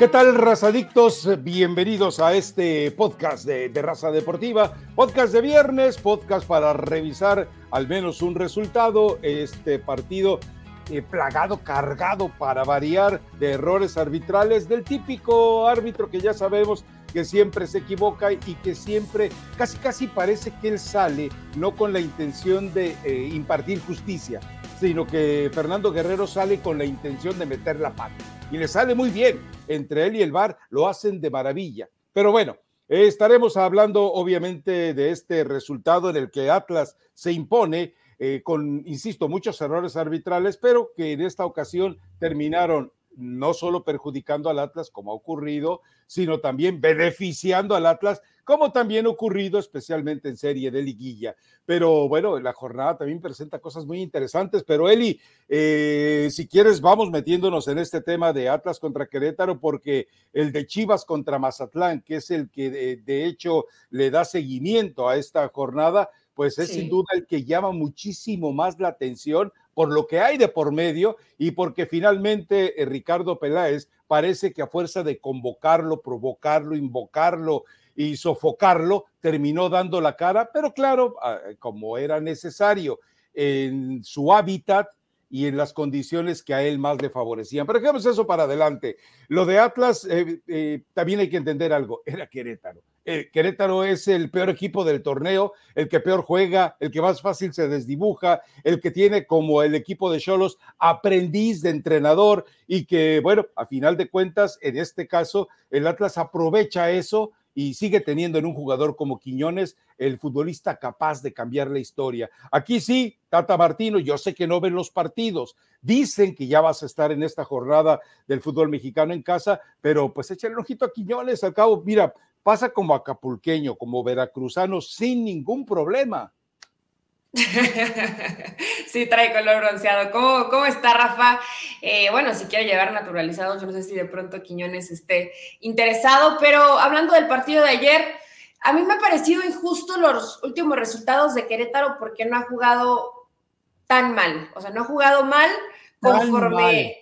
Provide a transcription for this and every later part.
¿Qué tal, razadictos? Bienvenidos a este podcast de, Raza Deportiva, podcast de viernes, podcast para revisar al menos un resultado. Este partido eh, plagado, cargado para variar de errores arbitrales del típico árbitro que ya sabemos que siempre se equivoca y que siempre, casi casi parece que él sale no con la intención de eh, impartir justicia, sino que Fernando Guerrero sale con la intención de meter la pata y le sale muy bien. Entre él y el VAR lo hacen de maravilla. Pero bueno, estaremos hablando obviamente de este resultado en el que Atlas se impone eh, con, insisto, muchos errores arbitrales, pero que en esta ocasión terminaron no solo perjudicando al Atlas como ha ocurrido, sino también beneficiando al Atlas, como también ha ocurrido especialmente en serie de liguilla. Pero bueno, la jornada también presenta cosas muy interesantes, pero Eli, eh, si quieres, vamos metiéndonos en este tema de Atlas contra Querétaro, porque el de Chivas contra Mazatlán, que es el que de, de hecho le da seguimiento a esta jornada, pues es sin duda el que llama muchísimo más la atención por lo que hay de por medio y porque finalmente eh, Ricardo Peláez parece que a fuerza de convocarlo, provocarlo, invocarlo y sofocarlo, terminó dando la cara, pero claro, ah, como era necesario en su hábitat, y en las condiciones que a él más le favorecían. Pero dejemos eso para adelante. Lo de Atlas, eh, eh, también hay que entender algo, era Querétaro. Eh, Querétaro es el peor equipo del torneo, el que peor juega, el que más fácil se desdibuja, el que tiene como el equipo de Cholos aprendiz de entrenador y que, bueno, a final de cuentas, en este caso, el Atlas aprovecha eso y sigue teniendo en un jugador como Quiñones el futbolista capaz de cambiar la historia. Aquí sí, Tata Martino, yo sé que no ven los partidos, dicen que ya vas a estar en esta jornada del fútbol mexicano en casa, pero pues échale un ojito a Quiñones, al cabo, mira, pasa como acapulqueño, como veracruzano, sin ningún problema. sí, trae color bronceado. ¿Cómo, cómo está Rafa? Eh, bueno, si quiere llevar naturalizado, yo no sé si de pronto Quiñones esté interesado, pero hablando del partido de ayer, a mí me ha parecido injusto los últimos resultados de Querétaro porque no ha jugado tan mal, o sea, no ha jugado mal conforme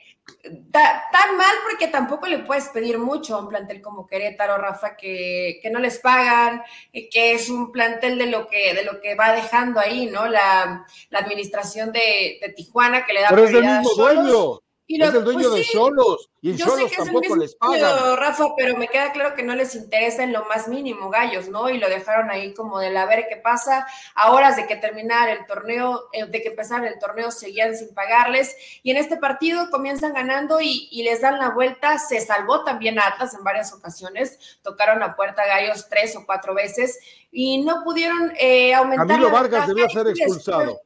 tan mal porque tampoco le puedes pedir mucho a un plantel como Querétaro, Rafa, que, no les pagan, que es un plantel de lo que, de lo que va dejando ahí, ¿no? La, administración de, Tijuana que le da Pero es del mismo dueño es el dueño pues de Solos y en Solos tampoco les pagan. Rafa, pero me queda claro que no les interesa en lo más mínimo Gallos, ¿no? Y lo dejaron ahí como de la ver qué pasa. A horas de que terminar el torneo, eh, de que empezar el torneo, seguían sin pagarles. Y en este partido comienzan ganando y, les dan la vuelta. Se salvó también Atlas en varias ocasiones. Tocaron la puerta Gallos tres o cuatro veces y no pudieron eh, aumentar. Camilo Vargas debió ser expulsado.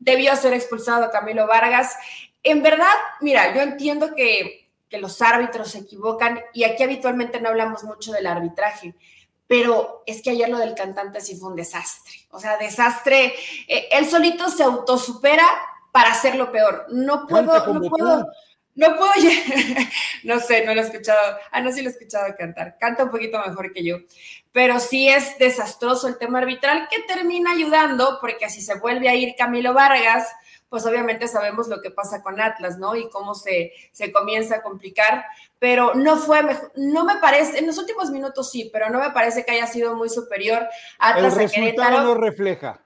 Debió ser expulsado Camilo Vargas en verdad, mira, yo entiendo que, los árbitros se equivocan y aquí habitualmente no hablamos mucho del arbitraje, pero es que ayer lo del cantante sí fue un desastre. O sea, desastre. Eh, él solito se autosupera para hacerlo peor. No puedo, no puedo, no puedo, no sé, no lo he escuchado. Ah, no, sí lo he escuchado cantar. Canta un poquito mejor que yo. Pero sí es desastroso el tema arbitral que termina ayudando porque así se vuelve a ir Camilo Vargas pues obviamente sabemos lo que pasa con Atlas, ¿no? Y cómo se, se comienza a complicar, pero no fue, no me parece, en los últimos minutos sí, pero no me parece que haya sido muy superior Atlas El resultado no refleja.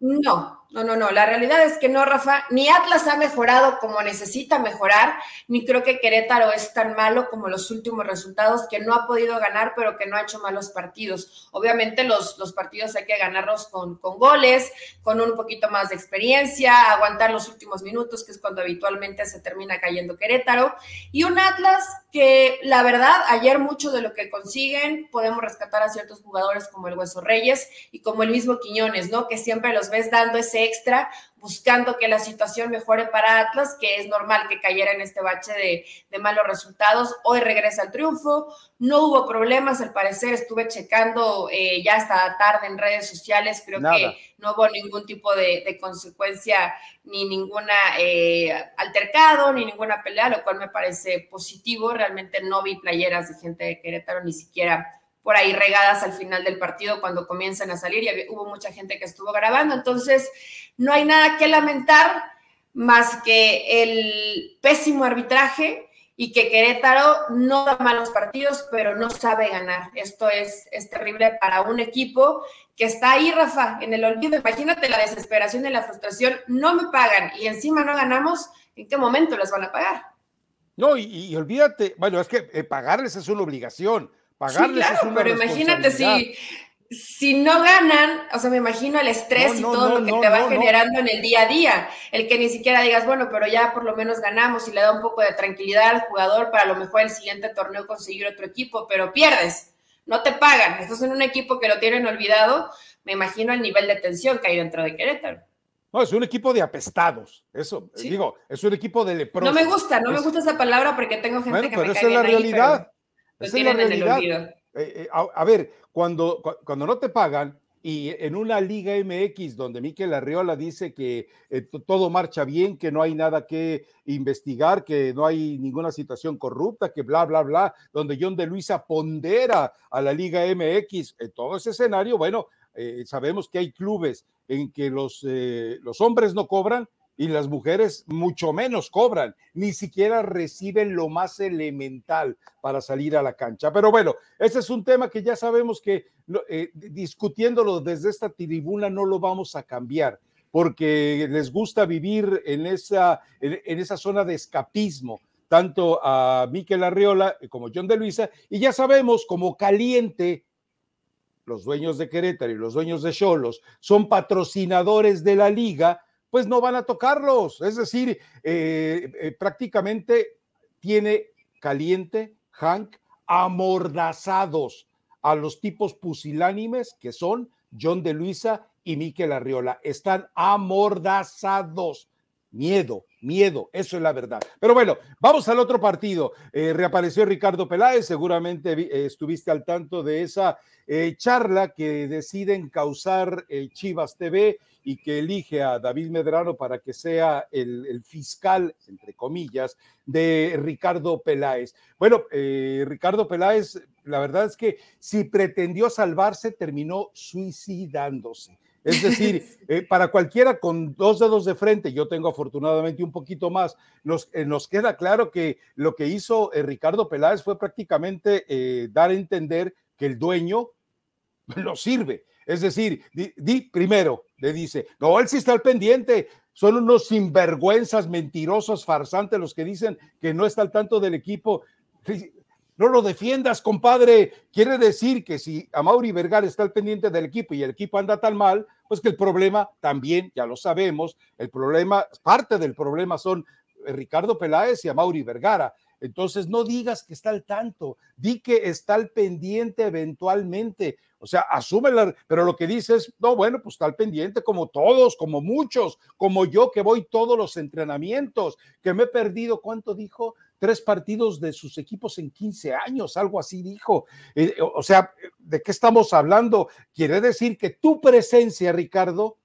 No, no, no, no. La realidad es que no, Rafa. Ni Atlas ha mejorado como necesita mejorar, ni creo que Querétaro es tan malo como los últimos resultados, que no ha podido ganar, pero que no ha hecho malos partidos. Obviamente los, los partidos hay que ganarlos con, con goles, con un poquito más de experiencia, aguantar los últimos minutos, que es cuando habitualmente se termina cayendo Querétaro. Y un Atlas que, la verdad, ayer mucho de lo que consiguen, podemos rescatar a ciertos jugadores como el Hueso Reyes y como el mismo Quiñones, ¿no? Que siempre los ves dando ese extra, buscando que la situación mejore para Atlas, que es normal que cayera en este bache de, malos resultados. Hoy regresa al triunfo, no hubo problemas, al parecer estuve checando eh, ya hasta tarde en redes sociales, creo que no hubo ningún tipo de, consecuencia, ni ninguna eh, altercado, ni ninguna pelea, lo cual me parece positivo. Realmente no vi playeras de gente de Querétaro, ni siquiera por ahí regadas al final del partido cuando comienzan a salir y hubo mucha gente que estuvo grabando. Entonces, no hay nada que lamentar más que el pésimo arbitraje y que Querétaro no da malos partidos, pero no sabe ganar. Esto es, es terrible para un equipo que está ahí, Rafa, en el olvido. Imagínate la desesperación y la frustración. No me pagan y encima no ganamos. ¿En qué momento les van a pagar? No, y, olvídate, bueno, es que eh, pagarles es una obligación. Pagarles es una pero imagínate si si no ganan, o sea, me imagino el estrés y todo lo que te va generando en el día a día. El que ni siquiera digas, bueno, pero ya por lo menos ganamos y le da un poco de tranquilidad al jugador para a lo mejor el siguiente torneo conseguir otro equipo, pero pierdes, no te pagan. Estás en un equipo que lo tienen olvidado. Me imagino el nivel de tensión que hay dentro de Querétaro. No, es un equipo de apestados. Eso, digo, es un equipo de leprosos. No me gusta, no me gusta esa palabra porque tengo gente que pero me esa es la realidad. Esa es la realidad. Eh, eh, a, ver, cuando, cuando no te pagan y en una Liga MX donde Miquel Arriola dice que eh, todo marcha bien, que no hay nada que investigar, que no hay ninguna situación corrupta, que bla, bla, bla, donde John de Luisa pondera a la Liga MX, en todo ese escenario, bueno, sabemos que hay clubes en que los, los hombres no cobran y las mujeres mucho menos cobran, ni siquiera reciben lo más elemental para salir a la cancha. Pero bueno, ese es un tema que ya sabemos que eh, discutiéndolo desde esta tribuna no lo vamos a cambiar porque les gusta vivir en esa, en, esa zona de escapismo, tanto a Miquel Arriola como John de Luisa, y ya sabemos como caliente los dueños de Querétaro y los dueños de Cholos son patrocinadores de la liga, pues no van a tocarlos. Es decir, eh, eh, prácticamente tiene caliente Hank amordazados a los tipos pusilánimes que son John de Luisa y Miquel Arriola. Están amordazados. Miedo, miedo, eso es la verdad. Pero bueno, vamos al otro partido. Eh, reapareció Ricardo Peláez, seguramente estuviste al tanto de esa charla que deciden causar Chivas TV y que elige a David Medrano para que sea el, fiscal, entre comillas, de Ricardo Peláez. Bueno, eh, Ricardo Peláez, la verdad es que si pretendió salvarse, terminó suicidándose. Es decir, eh, para cualquiera con dos dedos de frente, yo tengo afortunadamente un poquito más, nos, eh, nos queda claro que lo que hizo Ricardo Peláez fue prácticamente dar a entender que el dueño no sirve. Es decir, di, primero, le dice, no, él sí está al pendiente, son unos sinvergüenzas, mentirosos, farsantes los que dicen que no está al tanto del equipo. No lo defiendas, compadre. Quiere decir que si Mauri Vergara está al pendiente del equipo y el equipo anda tan mal, pues que el problema también, ya lo sabemos, el problema, parte del problema son Ricardo Peláez y Mauri Vergara. Entonces, no digas que está al tanto, di que está al pendiente eventualmente. O sea, asúmela, pero lo que dices, no, bueno, pues está al pendiente como todos, como muchos, como yo que voy todos los entrenamientos, que me he perdido, ¿cuánto dijo? Tres partidos de sus equipos en 15 años, algo así dijo. Eh, o sea, ¿de qué estamos hablando? Quiere decir que tu presencia, Ricardo,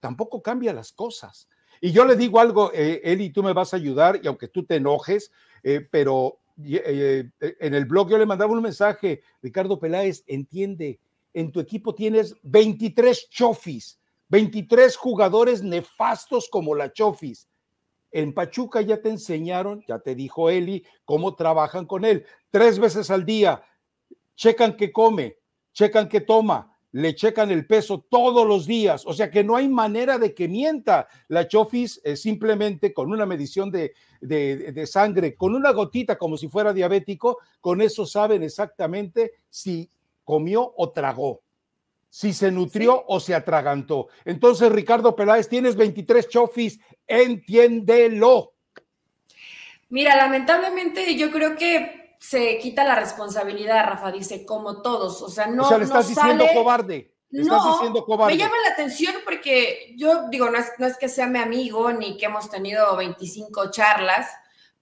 tampoco cambia las cosas. Y yo le digo algo, eh, Eli, tú me vas a ayudar, y aunque tú te enojes, eh, pero eh, en el blog yo le mandaba un mensaje, Ricardo Peláez, entiende, en tu equipo tienes 23 chofis, 23 jugadores nefastos como la chofis. En Pachuca ya te enseñaron, ya te dijo Eli, cómo trabajan con él. Tres veces al día, checan qué come, checan qué toma, le checan el peso todos los días, o sea que no hay manera de que mienta. La Chofis simplemente con una medición de, de, sangre, con una gotita como si fuera diabético, con eso saben exactamente si comió o tragó, si se nutrió o se atragantó. Entonces, Ricardo Peláez, tienes 23 Chofis, entiéndelo. Mira, lamentablemente yo creo que se quita la responsabilidad, Rafa, dice, como todos. O sea, no. O sea, le estás diciendo cobarde. estás diciendo cobarde. Me llama la atención porque yo digo, no es, no es que sea mi amigo ni que hemos tenido 25 charlas,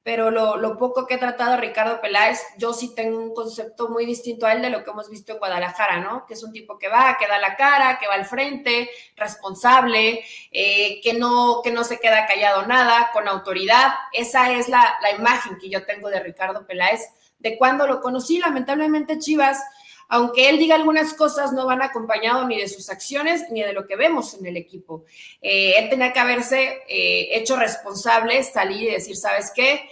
pero lo, poco que he tratado Ricardo Peláez, yo sí tengo un concepto muy distinto a él de lo que hemos visto en Guadalajara, ¿no? Que es un tipo que va, que da la cara, que va al frente, responsable, eh, que, no, que no se queda callado nada, con autoridad. Esa es la, la imagen que yo tengo de Ricardo Peláez de cuando lo conocí. Lamentablemente Chivas, aunque él diga algunas cosas, no van acompañado ni de sus acciones ni de lo que vemos en el equipo. Eh, él tenía que haberse eh, hecho responsable, salir y decir, ¿sabes qué?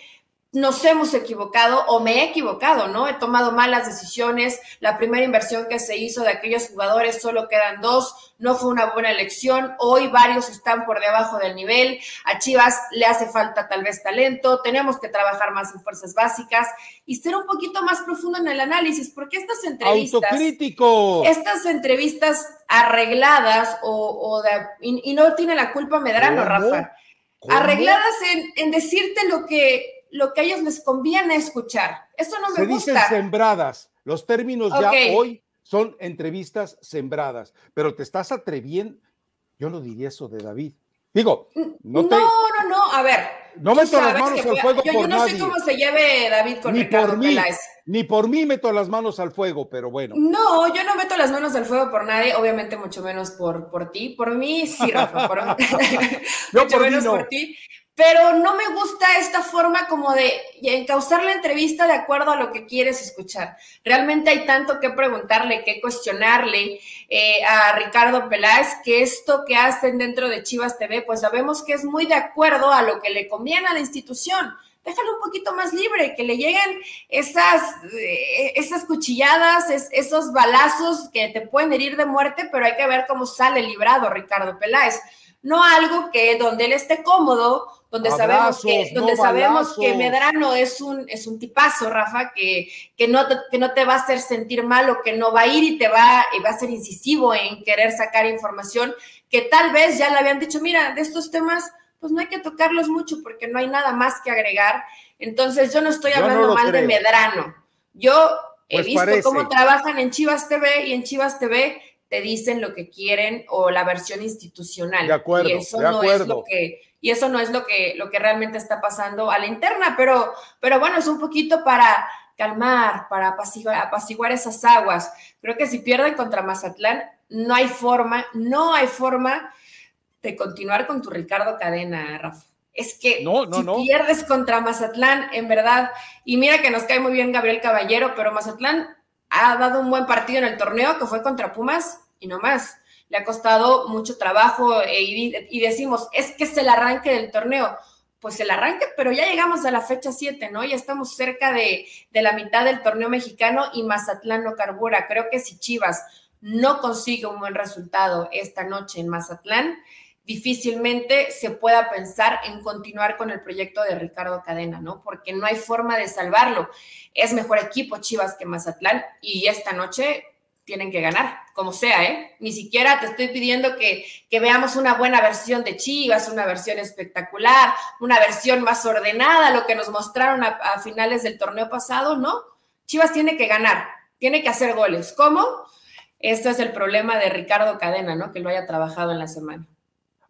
Nos hemos equivocado o me he equivocado, ¿no? He tomado malas decisiones. La primera inversión que se hizo de aquellos jugadores solo quedan dos. No fue una buena elección. Hoy varios están por debajo del nivel. A Chivas le hace falta tal vez talento. Tenemos que trabajar más en fuerzas básicas y ser un poquito más profundo en el análisis, porque estas entrevistas. Autocrítico. Estas entrevistas arregladas o, de, y, no tiene la culpa Medrano, Rafa. Arregladas en, en decirte lo que lo que a ellos les conviene escuchar. Eso no me Se gusta. dicen sembradas. Los términos ya hoy son entrevistas sembradas, pero te estás atreviendo. Yo no diría eso de David. Digo, no, no, no, no, a ver. No meto las manos al fuego yo, por yo no sé cómo se lleve David con ni Ricardo por mí, Ni por mí meto las manos al fuego, pero bueno. No, yo no meto las manos al fuego por nadie, obviamente mucho menos por, por ti. Por mí sí, Rafa, por, mucho menos por ti pero no me gusta esta forma como de encauzar la entrevista de acuerdo a lo que quieres escuchar. Realmente hay tanto que preguntarle, que cuestionarle eh, a Ricardo Peláez, que esto que hacen dentro de Chivas TV, pues sabemos que es muy de acuerdo a lo que le conviene a la institución. Déjalo un poquito más libre, que le lleguen esas, eh, esas cuchilladas, esos balazos que te pueden herir de muerte, pero hay que ver cómo sale librado Ricardo Peláez no algo que donde él esté cómodo, donde sabemos que, donde sabemos que Medrano es un, es un tipazo, Rafa, que, que, no te, que no te va a hacer sentir mal o que no va a ir y te va, y va a ser incisivo en querer sacar información, que tal vez ya le habían dicho, mira, de estos temas, pues no hay que tocarlos mucho porque no hay nada más que agregar. Entonces yo no estoy hablando mal de Medrano. Yo he pues visto cómo trabajan en Chivas TV y en Chivas TV te dicen lo que quieren o la versión institucional. De acuerdo, y eso no es lo que y eso no es lo que lo que realmente está pasando a la interna, pero pero bueno, es un poquito para calmar, para apaciguar, apaciguar esas aguas. Creo que si pierden contra Mazatlán, no hay forma, no hay forma de continuar con tu Ricardo Cadena, Rafa. Es que no, no, si pierdes contra Mazatlán, en verdad, y mira que nos cae muy bien Gabriel Caballero, pero Mazatlán ha dado un buen partido en el torneo que fue contra Pumas y no más. Le ha costado mucho trabajo e y, decimos, es que es el arranque del torneo. Pues el arranque, pero ya llegamos a la fecha 7, ¿no? Ya estamos cerca de, de la mitad del torneo mexicano y Mazatlán no carbura. Creo que si Chivas no consigue un buen resultado esta noche en Mazatlán, difícilmente se pueda pensar en continuar con el proyecto de Ricardo Cadena, ¿no? Porque no hay forma de salvarlo. Es mejor equipo Chivas que Mazatlán y esta noche tienen que ganar, como sea, ¿eh? Ni siquiera te estoy pidiendo que, que veamos una buena versión de Chivas, una versión espectacular, una versión más ordenada, lo que nos mostraron a, finales del torneo pasado, ¿no? Chivas tiene que ganar, tiene que hacer goles. ¿Cómo? Este es el problema de Ricardo Cadena, ¿no? Que lo haya trabajado en la semana.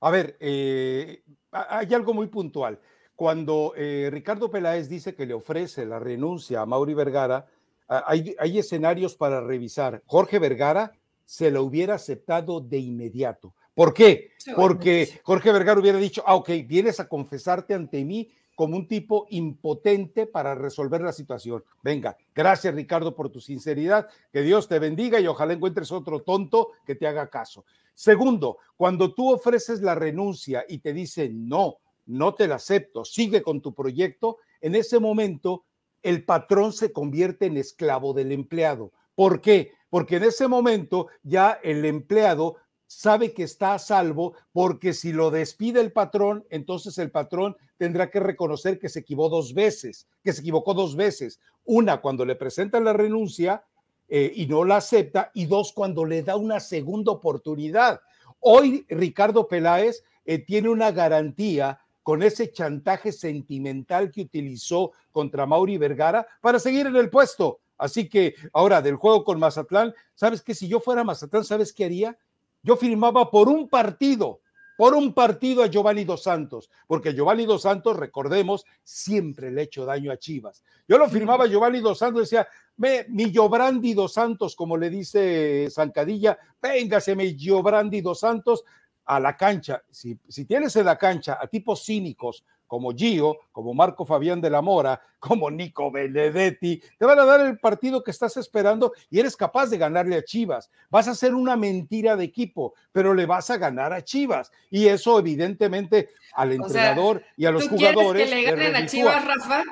A ver, eh, hay algo muy puntual. Cuando eh, Ricardo Peláez dice que le ofrece la renuncia a Mauri Vergara, hay, hay, escenarios para revisar. Jorge Vergara se lo hubiera aceptado de inmediato. ¿Por qué? Porque Jorge Vergara hubiera dicho, ah, ok, vienes a confesarte ante mí como un tipo impotente para resolver la situación. Venga, gracias Ricardo por tu sinceridad, que Dios te bendiga y ojalá encuentres otro tonto que te haga caso. Segundo, cuando tú ofreces la renuncia y te dicen no, no te la acepto, sigue con tu proyecto, en ese momento el patrón se convierte en esclavo del empleado. ¿Por qué? Porque en ese momento ya el empleado sabe que está a salvo porque si lo despide el patrón, entonces el patrón tendrá que reconocer que se equivocó dos veces, que se equivocó dos veces. Una, cuando le presentan la renuncia eh, y no la acepta, y dos, cuando le da una segunda oportunidad. Hoy Ricardo Peláez eh, tiene una garantía con ese chantaje sentimental que utilizó contra Mauri Vergara para seguir en el puesto. Así que ahora del juego con Mazatlán, ¿sabes que Si yo fuera Mazatlán, ¿sabes qué haría? Yo firmaba por un partido, por un partido a Giovanni Dos Santos, porque Giovanni Dos Santos, recordemos, siempre le ha hecho daño a Chivas. Yo lo firmaba a Giovanni Dos Santos, decía, me, mi Giovanni Dos Santos, como le dice Zancadilla, véngase mi Giovanni Dos Santos a la cancha. Si, si tienes en la cancha a tipos cínicos como Gio, como Marco Fabián de la Mora, como Nico Benedetti, te van a dar el partido que estás esperando y eres capaz de ganarle a Chivas. Vas a hacer una mentira de equipo, pero le vas a ganar a Chivas. Y eso evidentemente al entrenador y a los jugadores. que le ganen a Chivas, Rafa?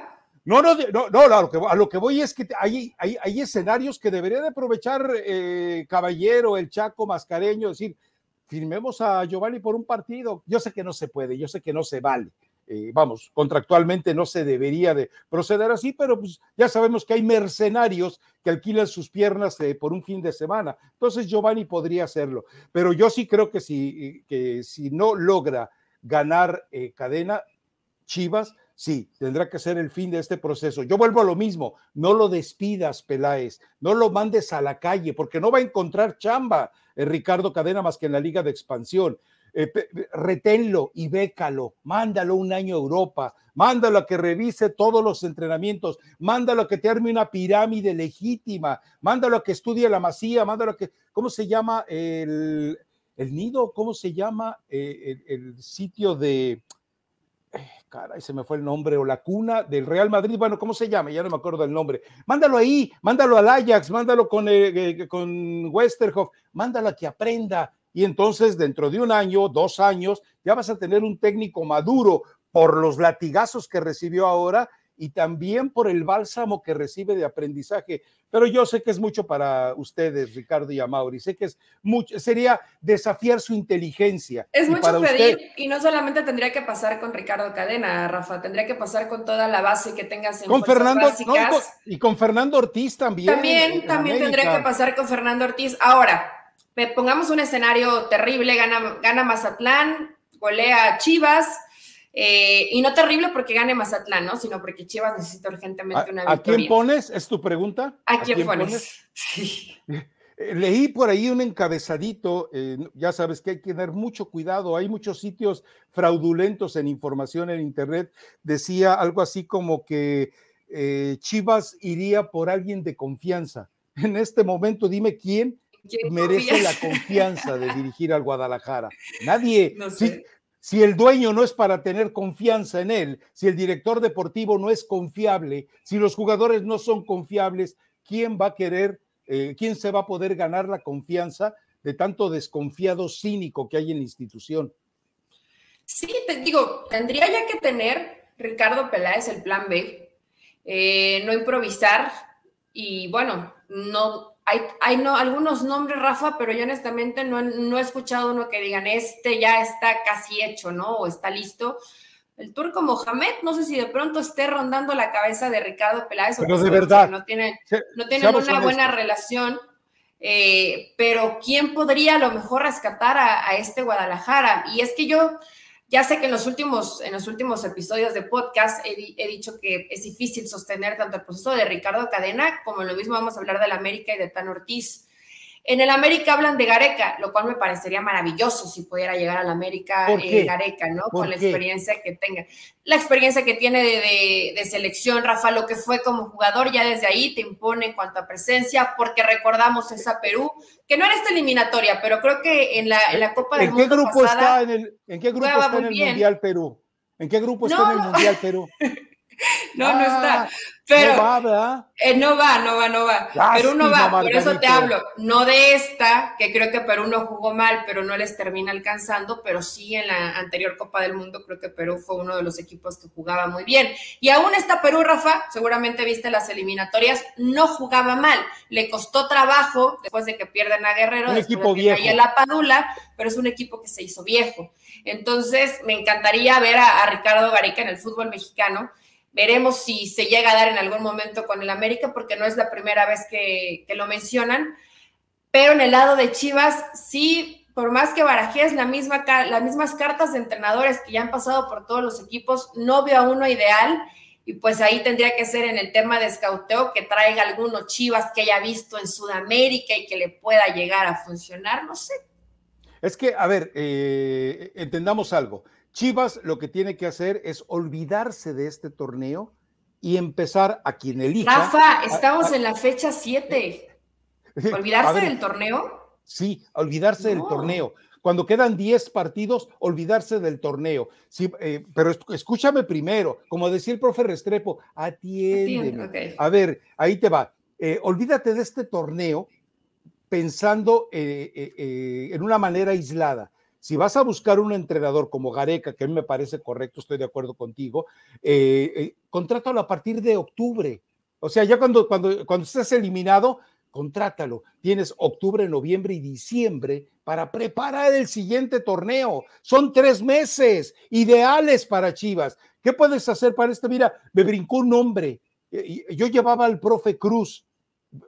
No, no, no, no a, lo que, a lo que voy es que hay, hay, hay escenarios que debería de aprovechar eh, Caballero, el Chaco Mascareño, decir, firmemos a Giovanni por un partido. Yo sé que no se puede, yo sé que no se vale. Eh, vamos, contractualmente no se debería de proceder así, pero pues ya sabemos que hay mercenarios que alquilan sus piernas eh, por un fin de semana. Entonces Giovanni podría hacerlo, pero yo sí creo que si, que si no logra ganar cadena, Chivas Sí, tendrá que ser el fin de este proceso. Yo vuelvo a lo mismo, no lo despidas, Peláez, no lo mandes a la calle, porque no va a encontrar chamba eh, Ricardo Cadena más que en la Liga de Expansión. Eh, reténlo y bécalo, mándalo un año a Europa, mándalo a que revise todos los entrenamientos, mándalo a que te arme una pirámide legítima, mándalo a que estudie la masía, mándalo a que, ¿cómo se llama el, nido? ¿Cómo se llama eh, el sitio de caray, se me fue el nombre, o la cuna del Real Madrid, bueno, ¿cómo se llama? Ya no me acuerdo del nombre. Mándalo ahí, mándalo al Ajax, mándalo con, eh, eh, con Westerhoff, mándalo a que aprenda. Y entonces, dentro de un año, dos años, ya vas a tener un técnico maduro por los latigazos que recibió ahora y también por el bálsamo que recibe de aprendizaje. Pero yo sé que es mucho para ustedes, Ricardo y Amauri. Sé que es mucho, sería desafiar su inteligencia. Es mucho pedir y no solamente tendría que pasar con Ricardo Cadena, Rafa, tendría que pasar con toda la base que tengas en con Fernando y con Fernando Ortiz también. También, también tendría que pasar con Fernando Ortiz. Ahora, pongamos un escenario terrible, gana, gana Mazatlán, golea Chivas eh, y no terrible porque gane Mazatlán, ¿no? Sino porque Chivas necesita urgentemente una victoria. ¿A quién pones? ¿Es tu pregunta? ¿A, quién, pones? Sí. Eh, leí por ahí un encabezadito, eh, ya sabes que hay que tener mucho cuidado, hay muchos sitios fraudulentos en información en Internet, decía algo así como que Chivas iría por alguien de confianza. En este momento dime quién, merece la confianza de dirigir al Guadalajara. Nadie. No sé si el dueño no es para tener confianza en él, si el director deportivo no es confiable, si los jugadores no son confiables, ¿quién va a querer, eh, quién se va a poder ganar la confianza de tanto desconfiado cínico que hay en la institución? Sí, te digo, tendría ya que tener Ricardo Peláez el plan B, eh, no improvisar y bueno, no hay, no, algunos nombres, Rafa, pero yo honestamente no, no, he escuchado uno que digan, este ya está casi hecho, ¿no? O está listo. El turco Mohamed, no sé si de pronto esté rondando la cabeza de Ricardo Peláez. Pero de verdad. No tiene, no tiene una buena relación. Eh, pero ¿quién podría a lo mejor rescatar a, a este Guadalajara? Y es que yo, ya sé que en los últimos, en los últimos episodios de podcast he, dicho que es difícil sostener tanto el proceso de Ricardo Cadena como lo mismo vamos a hablar del América y de Tan Ortiz. En el América hablan de Gareca, lo cual me parecería maravilloso si pudiera llegar al América eh, Gareca, ¿no? Con la experiencia que tenga. La experiencia que tiene de, selección, Rafa, lo que fue como jugador, ya desde ahí te impone en cuanto a presencia, porque recordamos esa Perú, que no era esta eliminatoria, pero creo que en la, en la Copa del ¿En qué grupo está en el, ¿En qué grupo está en el Mundial Perú? ¿En qué grupo está en el Mundial Perú? no, no está. Pero, no va, ¿verdad? Eh, no va, no va, no va. Perú no va, por eso te hablo. No de esta, que creo que Perú no jugó mal, pero no les termina alcanzando, pero sí en la anterior Copa del Mundo creo que Perú fue uno de los equipos que jugaba muy bien. Y aún está Perú, Rafa, seguramente viste las eliminatorias, no jugaba mal. Le costó trabajo después de que pierden a Guerrero, un equipo viejo. Y a la Padula, pero es un equipo que se hizo viejo. Entonces, me encantaría ver a, a Ricardo Gareca en el fútbol mexicano Veremos si se llega a dar en algún momento con el América, porque no es la primera vez que, lo mencionan. Pero en el lado de Chivas, sí, por más que barajes la misma, las mismas cartas de entrenadores que ya han pasado por todos los equipos, no veo a uno ideal. Y pues ahí tendría que ser en el tema de escauteo que traiga alguno Chivas que haya visto en Sudamérica y que le pueda llegar a funcionar, no sé. Es que, a ver, eh, entendamos algo. Chivas lo que tiene que hacer es olvidarse de este torneo y empezar a quien elija. Rafa, estamos en la fecha 7. ¿Olvidarse del torneo? Sí, olvidarse del torneo. Cuando quedan 10 partidos, olvidarse del torneo. Sí, eh, pero escúchame primero, como decía el profe Restrepo, atiéndeme. A ver, ahí te va. Eh, olvídate de este torneo pensando eh, en una manera aislada si vas a buscar un entrenador como Gareca, que a mí me parece correcto, estoy de acuerdo contigo, eh, eh, contrátalo a partir de octubre. O sea, ya cuando, cuando, cuando estés eliminado, contrátalo. Tienes octubre, noviembre y diciembre para preparar el siguiente torneo. Son tres meses ideales para Chivas. ¿Qué puedes hacer para este? Mira, me brincó un nombre. Yo llevaba al profe Cruz.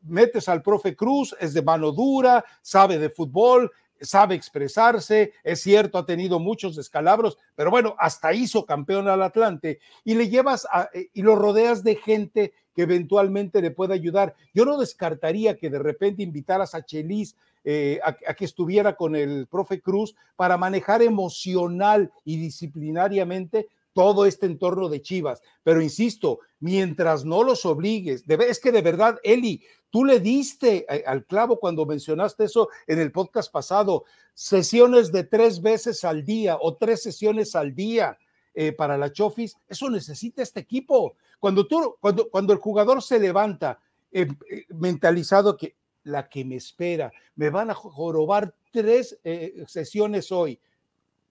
Metes al profe Cruz, es de mano dura, sabe de fútbol, sabe expresarse, es cierto, ha tenido muchos descalabros, pero bueno, hasta hizo campeón al Atlante y le llevas eh, y lo rodeas de gente que eventualmente le pueda ayudar. Yo no descartaría que de repente invitaras a Chelis eh, a, que estuviera con el profe Cruz para manejar emocional y disciplinariamente todo este entorno de Chivas. Pero insisto, mientras no los obligues, es que de verdad, Eli, tú le diste eh, al clavo cuando mencionaste eso en el podcast pasado, sesiones de tres veces al día o tres sesiones al día. Eh, para la Chofis, eso necesita este equipo. Cuando, tú, cuando, cuando el jugador se levanta eh, mentalizado que la que me espera, me van a jorobar tres sesiones hoy,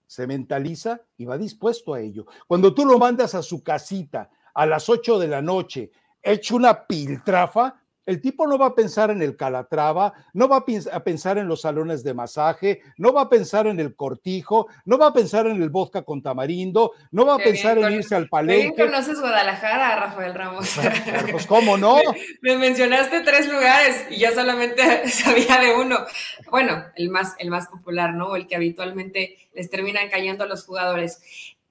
se mentaliza y va dispuesto a ello. Cuando tú lo mandas a su casita a las 8 de la noche, hecho una piltrafa, el tipo no va a pensar en el calatrava, no va a pensar en los salones de masaje, no va a pensar en el cortijo, no va a pensar en el vodka con tamarindo, no va a pensar en irse al palenque. Bien conoces Guadalajara, Rafael Ramos. Pues cómo no. Me, mencionaste tres lugares y yo solamente sabía de uno. Bueno, el más, el más popular, ¿no? El que habitualmente les terminan cayendo a los jugadores.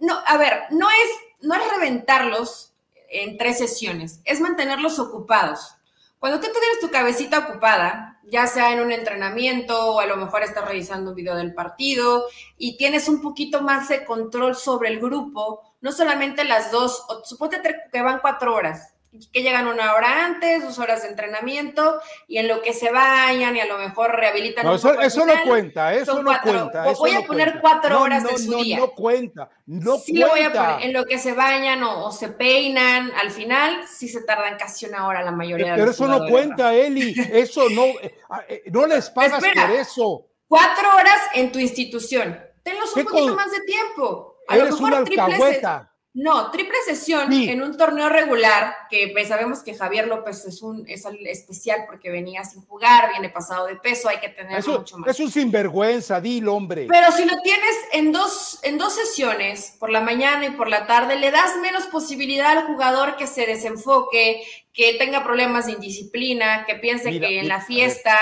No, a ver, no es, no es reventarlos en tres sesiones, es mantenerlos ocupados cuando tú tienes tu cabecita ocupada, ya sea en un entrenamiento o a lo mejor estás revisando un video del partido y tienes un poquito más de control sobre el grupo, no solamente las dos, suponte que van cuatro horas, que llegan una hora antes, dos horas de entrenamiento, y en lo que se bañan y a lo mejor rehabilitan. No, eso, eso no cuenta, eso no cuenta. voy a poner cuatro horas de su día. No cuenta, no sí Lo voy a poner, en lo que se bañan o, se peinan, al final sí se tardan casi una hora la mayoría de Pero eso no cuenta, Eli, eso no, eh, ah, eh, no les pagas por eso. Cuatro horas en tu institución, tenlos un poquito más de tiempo. A Eres lo mejor una alcahueta. No, triple sesión en un torneo regular, que pues, sabemos que Javier López es un es especial porque venía sin jugar, viene pasado de peso, hay que tener mucho más. Es un sinvergüenza, dilo, hombre. Pero si lo tienes en dos, en dos sesiones, por la mañana y por la tarde, le das menos posibilidad al jugador que se desenfoque, que tenga problemas de indisciplina, que piense que en la fiesta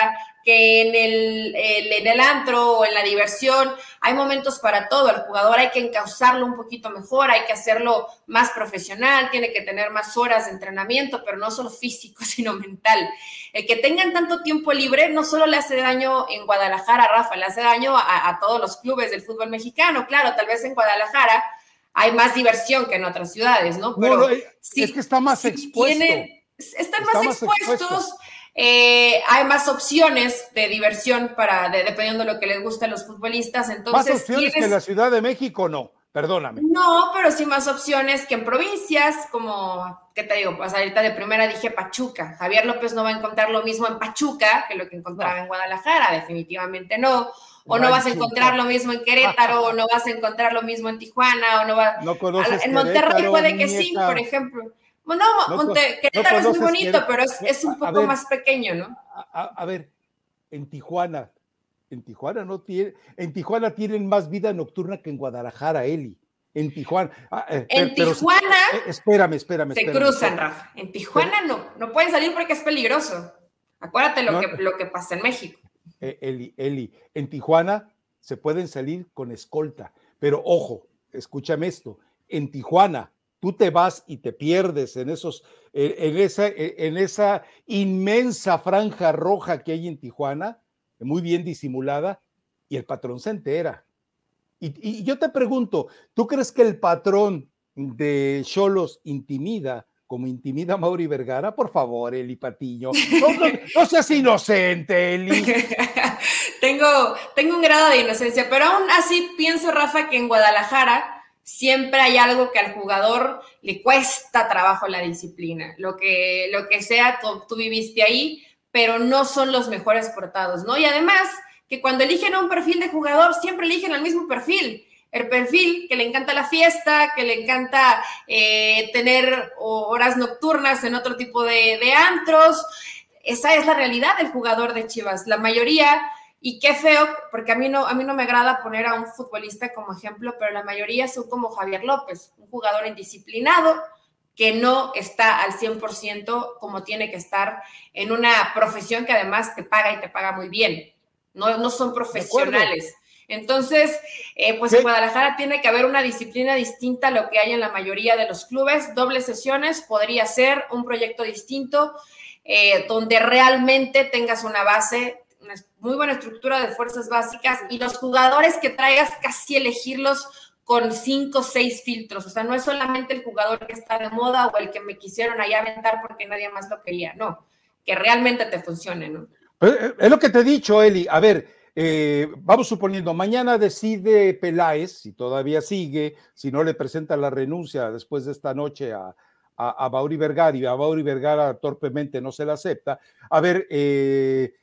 que en el, en el antro o en la diversión hay momentos para todo. El jugador hay que encauzarlo un poquito mejor, hay que hacerlo más profesional, tiene que tener más horas de entrenamiento, pero no solo físico, sino mental. El que tengan tanto tiempo libre no solo le hace daño en Guadalajara, Rafa, le hace daño a, todos los clubes del fútbol mexicano. Claro, tal vez en Guadalajara hay más diversión que en otras ciudades, ¿no? Pero es que está más expuesto. están más, expuestos. Eh, hay más opciones de diversión para, dependiendo de lo que les guste a los futbolistas. Entonces, más opciones que en la Ciudad de México, no. Perdóname. No, pero sí más opciones que en provincias, como, ¿qué te digo? Pues ahorita de primera dije Pachuca. Javier López no va a encontrar lo mismo en Pachuca que lo que encontraba en Guadalajara, definitivamente no. O no vas a encontrar lo mismo en Querétaro, o no vas a encontrar lo mismo en Tijuana, o no va. No En Monterrey puede que sí, por ejemplo. Bueno, Querétaro es muy bonito, pero es, un poco más pequeño, ¿no? A, ver, en Tijuana, en Tijuana no tiene, en Tijuana tienen más vida nocturna que en Guadalajara, Eli. En Tijuana. Ah, eh, en Tijuana. Eh, espérame, espérame. Se cruzan, Rafa. En Tijuana no, no pueden salir porque es peligroso. Acuérdate lo, que, lo que pasa en México. Eh, Eli, Eli, en Tijuana se pueden salir con escolta, pero ojo, escúchame esto. En Tijuana, tú te vas y te pierdes en esos, en esa, en esa inmensa franja roja que hay en Tijuana, muy bien disimulada, y el patrón se entera. Y, yo te pregunto, ¿tú crees que el patrón de Cholos intimida como intimida Mauri Vergara? Por favor, Eli Patiño, no, seas inocente, Eli. tengo, tengo un grado de inocencia, pero aún así pienso, Rafa, que en Guadalajara siempre hay algo que al jugador le cuesta trabajo la disciplina. Lo que, lo que sea, tú, viviste ahí, pero no son los mejores portados, ¿no? Y además que cuando eligen un perfil de jugador, siempre eligen al mismo perfil. El perfil que le encanta la fiesta, que le encanta eh, tener horas nocturnas en otro tipo de, de antros. Esa es la realidad del jugador de Chivas. La mayoría y qué feo, porque a mí, no, a mí no me agrada poner a un futbolista como ejemplo, pero la mayoría son como Javier López, un jugador indisciplinado que no está al 100% como tiene que estar en una profesión que además te paga y te paga muy bien. No, no son profesionales. Entonces, eh, pues en Guadalajara tiene que haber una disciplina distinta a lo que hay en la mayoría de los clubes. Dobles sesiones podría ser un proyecto distinto eh, donde realmente tengas una base una muy buena estructura de fuerzas básicas y los jugadores que traigas casi elegirlos con cinco o seis filtros. O sea, no es solamente el jugador que está de moda o el que me quisieron ahí aventar porque nadie más lo quería. No, que realmente te funcione, ¿no? Pues, eh, es lo que te he dicho, Eli. A ver, eh, vamos suponiendo, mañana decide Peláez, si todavía sigue, si no le presenta la renuncia después de esta noche a, a, a Bauri Vergara y a Bauri Vergara torpemente no se la acepta. A ver, eh,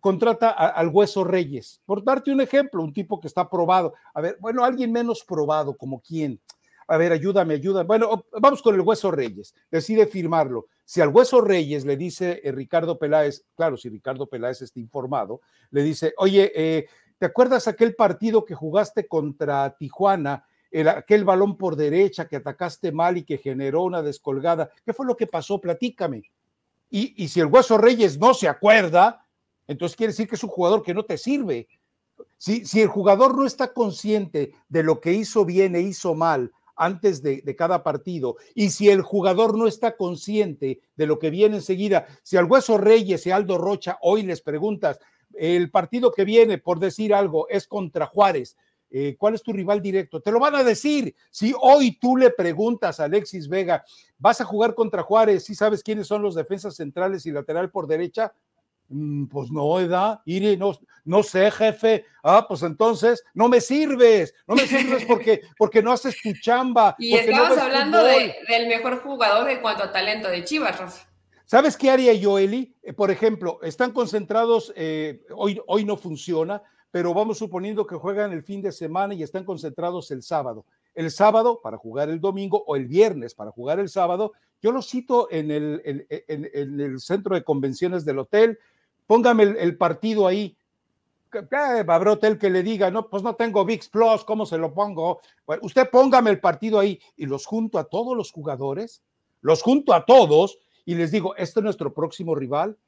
contrata al Hueso Reyes, por darte un ejemplo, un tipo que está probado. A ver, bueno, alguien menos probado, como quién. A ver, ayúdame, ayúdame. Bueno, vamos con el Hueso Reyes. Decide firmarlo. Si al Hueso Reyes le dice eh, Ricardo Peláez, claro, si Ricardo Peláez está informado, le dice, oye, eh, ¿te acuerdas aquel partido que jugaste contra Tijuana? El, aquel balón por derecha que atacaste mal y que generó una descolgada. ¿Qué fue lo que pasó? Platícame. Y, y si el Hueso Reyes no se acuerda, entonces quiere decir que es un jugador que no te sirve. Si, si el jugador no está consciente de lo que hizo bien e hizo mal antes de, cada partido, y si el jugador no está consciente de lo que viene enseguida, si al Hueso Reyes y Aldo Rocha hoy les preguntas, el partido que viene, por decir algo, es contra Juárez, eh, ¿cuál es tu rival directo? Te lo van a decir. Si hoy tú le preguntas a Alexis Vega, ¿vas a jugar contra Juárez? ¿Sí sabes quiénes son los defensas centrales y lateral por derecha? Mm, pues no, edad, Iri, no, no sé, jefe. Ah, pues entonces no me sirves, no me sirves porque, porque no haces tu chamba. Y estamos hablando de, del mejor jugador en cuanto a talento de Chivas, Rafa. ¿Sabes qué haría yo, Eli? Eh, por ejemplo, están concentrados, eh, hoy, hoy no funciona, pero vamos suponiendo que juegan el fin de semana y están concentrados el sábado. El sábado para jugar el domingo o el viernes para jugar el sábado, yo lo cito en el, en, en, en el centro de convenciones del hotel, póngame el, el partido ahí. Habrá hotel que le diga, no, pues no tengo VIX Plus, ¿cómo se lo pongo? Bueno, usted póngame el partido ahí y los junto a todos los jugadores, los junto a todos y les digo, este es nuestro próximo rival,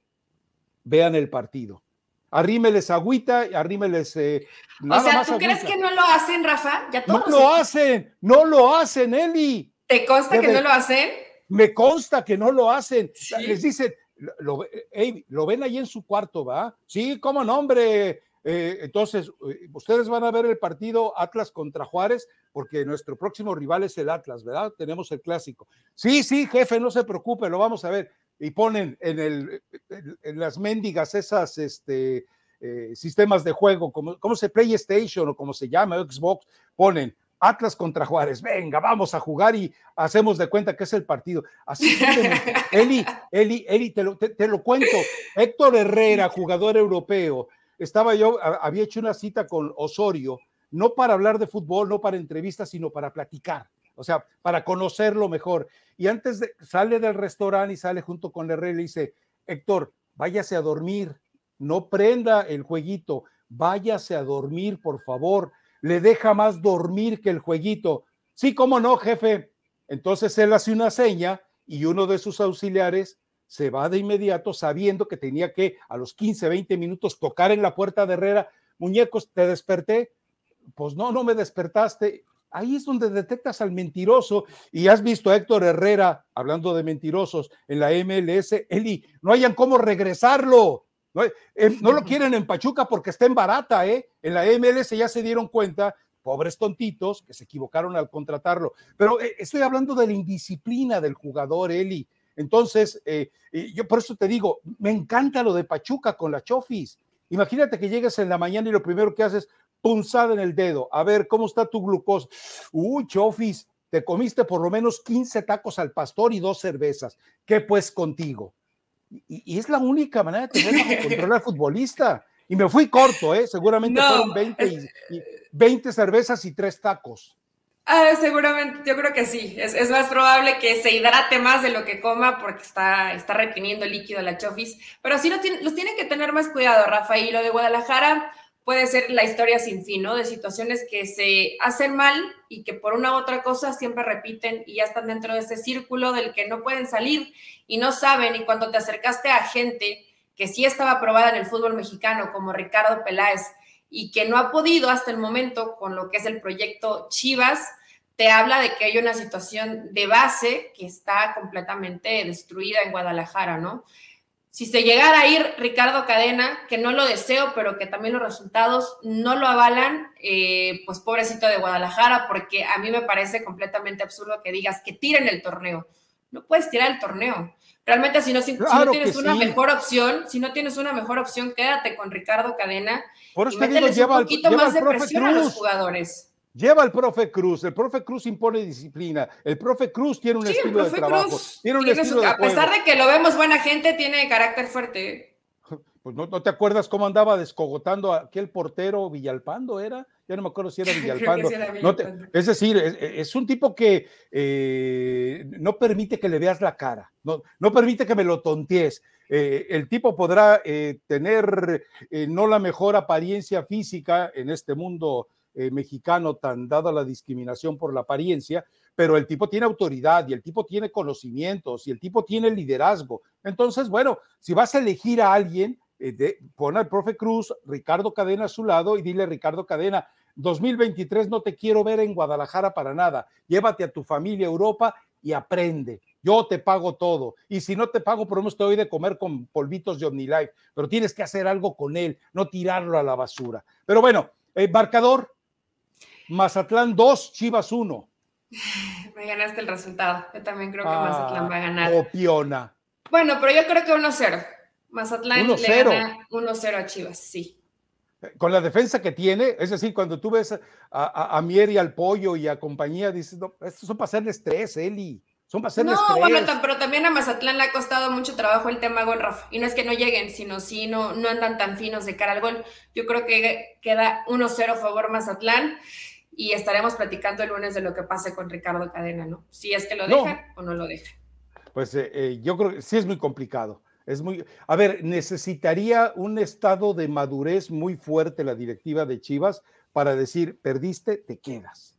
vean el partido. Arrímeles agüita, arrímeles. Eh, o sea, ¿tú crees que no lo hacen, Rafa? Ya todos no lo hacen, no lo hacen, Eli. ¿Te consta que no lo hacen? Me consta que no lo hacen. ¿Sí? Les dicen, lo, hey, lo, ven ahí en su cuarto, ¿va? Sí, ¿cómo no, hombre? Eh, entonces, eh, ustedes van a ver el partido Atlas contra Juárez, porque nuestro próximo rival es el Atlas, ¿verdad? Tenemos el clásico. Sí, sí, jefe, no se preocupe, lo vamos a ver. Y ponen en, el, en las mendigas esas este, eh, sistemas de juego, como, como se PlayStation o como se llama, Xbox, ponen Atlas contra Juárez, venga, vamos a jugar y hacemos de cuenta que es el partido. Así, Eli, Eli, Eli, te lo, te, te lo, cuento. Héctor Herrera, jugador europeo, estaba yo, había hecho una cita con Osorio, no para hablar de fútbol, no para entrevistas, sino para platicar, o sea, para conocerlo mejor. Y antes de, sale del restaurante y sale junto con Herrera y le dice, Héctor, váyase a dormir, no prenda el jueguito, váyase a dormir, por favor le deja más dormir que el jueguito. Sí, cómo no, jefe. Entonces él hace una seña y uno de sus auxiliares se va de inmediato sabiendo que tenía que a los 15, 20 minutos tocar en la puerta de Herrera. Muñecos, ¿te desperté? Pues no, no me despertaste. Ahí es donde detectas al mentiroso y has visto a Héctor Herrera hablando de mentirosos en la MLS. Eli, no hayan cómo regresarlo. No, eh, no, lo quieren en Pachuca porque está en barata, ¿eh? En la MLS ya se dieron cuenta, pobres tontitos, que se equivocaron al contratarlo. Pero eh, estoy hablando de la indisciplina del jugador, Eli. Entonces, eh, yo por eso te digo, me encanta lo de Pachuca con la Chofis. Imagínate que llegues en la mañana y lo primero que haces, punzada en el dedo. A ver, ¿cómo está tu glucosa? Uy, Chofis, te comiste por lo menos 15 tacos al pastor y dos cervezas. ¿Qué pues contigo? Y, y, es la única manera de tener bajo control al futbolista. Y me fui corto, ¿eh? Seguramente fueron 20, 20 cervezas y tres tacos. Ah, seguramente, yo creo que sí. Es, más probable que se hidrate más de lo que coma porque está, está reteniendo líquido la chofis. Pero sí los tienen que tener más cuidado, Rafa. Y lo de Guadalajara puede ser la historia sin fin, ¿no? De situaciones que se hacen mal y que por una u otra cosa siempre repiten y ya están dentro de ese círculo del que no pueden salir y no saben. Y cuando te acercaste a gente que sí estaba probada en el fútbol mexicano, como Ricardo Peláez, y que no ha podido hasta el momento con lo que es el proyecto Chivas, te habla de que hay una situación de base que está completamente destruida en Guadalajara, ¿no? Si se llegara a ir Ricardo Cadena, que no lo deseo, pero que también los resultados no lo avalan, eh, pues pobrecito de Guadalajara, porque a mí me parece completamente absurdo que digas que tiren el torneo. No puedes tirar el torneo. Realmente, si no, si, no tienes una mejor opción, si no tienes una mejor opción, quédate con Ricardo Cadena Por y un poquito más de presión a los jugadores. Lleva el profe Cruz, el profe Cruz impone disciplina, el profe Cruz tiene un estilo de trabajo, tiene un estilo A pesar de que lo vemos buena gente, tiene carácter fuerte. Pues no, te acuerdas cómo andaba descogotando a aquel portero Villalpando, ¿era? Ya no me acuerdo si era Villalpando. es decir, es, un tipo que eh, no permite que le veas la cara, no, no permite que me lo tontees. Eh, el tipo podrá eh, tener no la mejor apariencia física en este mundo eh, mexicano tan dada la discriminación por la apariencia, pero el tipo tiene autoridad y el tipo tiene conocimientos y el tipo tiene liderazgo. Entonces, bueno, si vas a elegir a alguien, eh, pon al profe Cruz, Ricardo Cadena a su lado y dile, Ricardo Cadena, 2023 no te quiero ver en Guadalajara para nada. Llévate a tu familia a Europa y aprende. Yo te pago todo. Y si no te pago, por lo menos te doy de comer con polvitos de OmniLife. Pero tienes que hacer algo con él, no tirarlo a la basura. Pero bueno, el marcador, Mazatlán 2, Chivas 1. Me ganaste el resultado. Yo también creo que ah, Mazatlán va a ganar. Copiona. Bueno, pero yo creo que 1-0. Mazatlán 1 le gana 1-0 a Chivas, sí. Con la defensa que tiene, es decir, cuando tú ves a, Mier y al Pollo y a compañía, dices, no, estos son para hacerles tres, Eli. Son para hacerles no, bueno, pero también a Mazatlán le ha costado mucho trabajo el tema gol, Rafa. Y no es que no lleguen, sino si no, no andan tan finos de cara al gol. Yo creo que queda 1-0 favor Mazatlán y estaremos platicando el lunes de lo que pase con Ricardo Cadena, ¿no? Si es que lo dejan o no lo dejan. Pues eh, eh, yo creo que sí es muy complicado. Es muy, a ver, necesitaría un estado de madurez muy fuerte la directiva de Chivas para decir, perdiste, te quedas.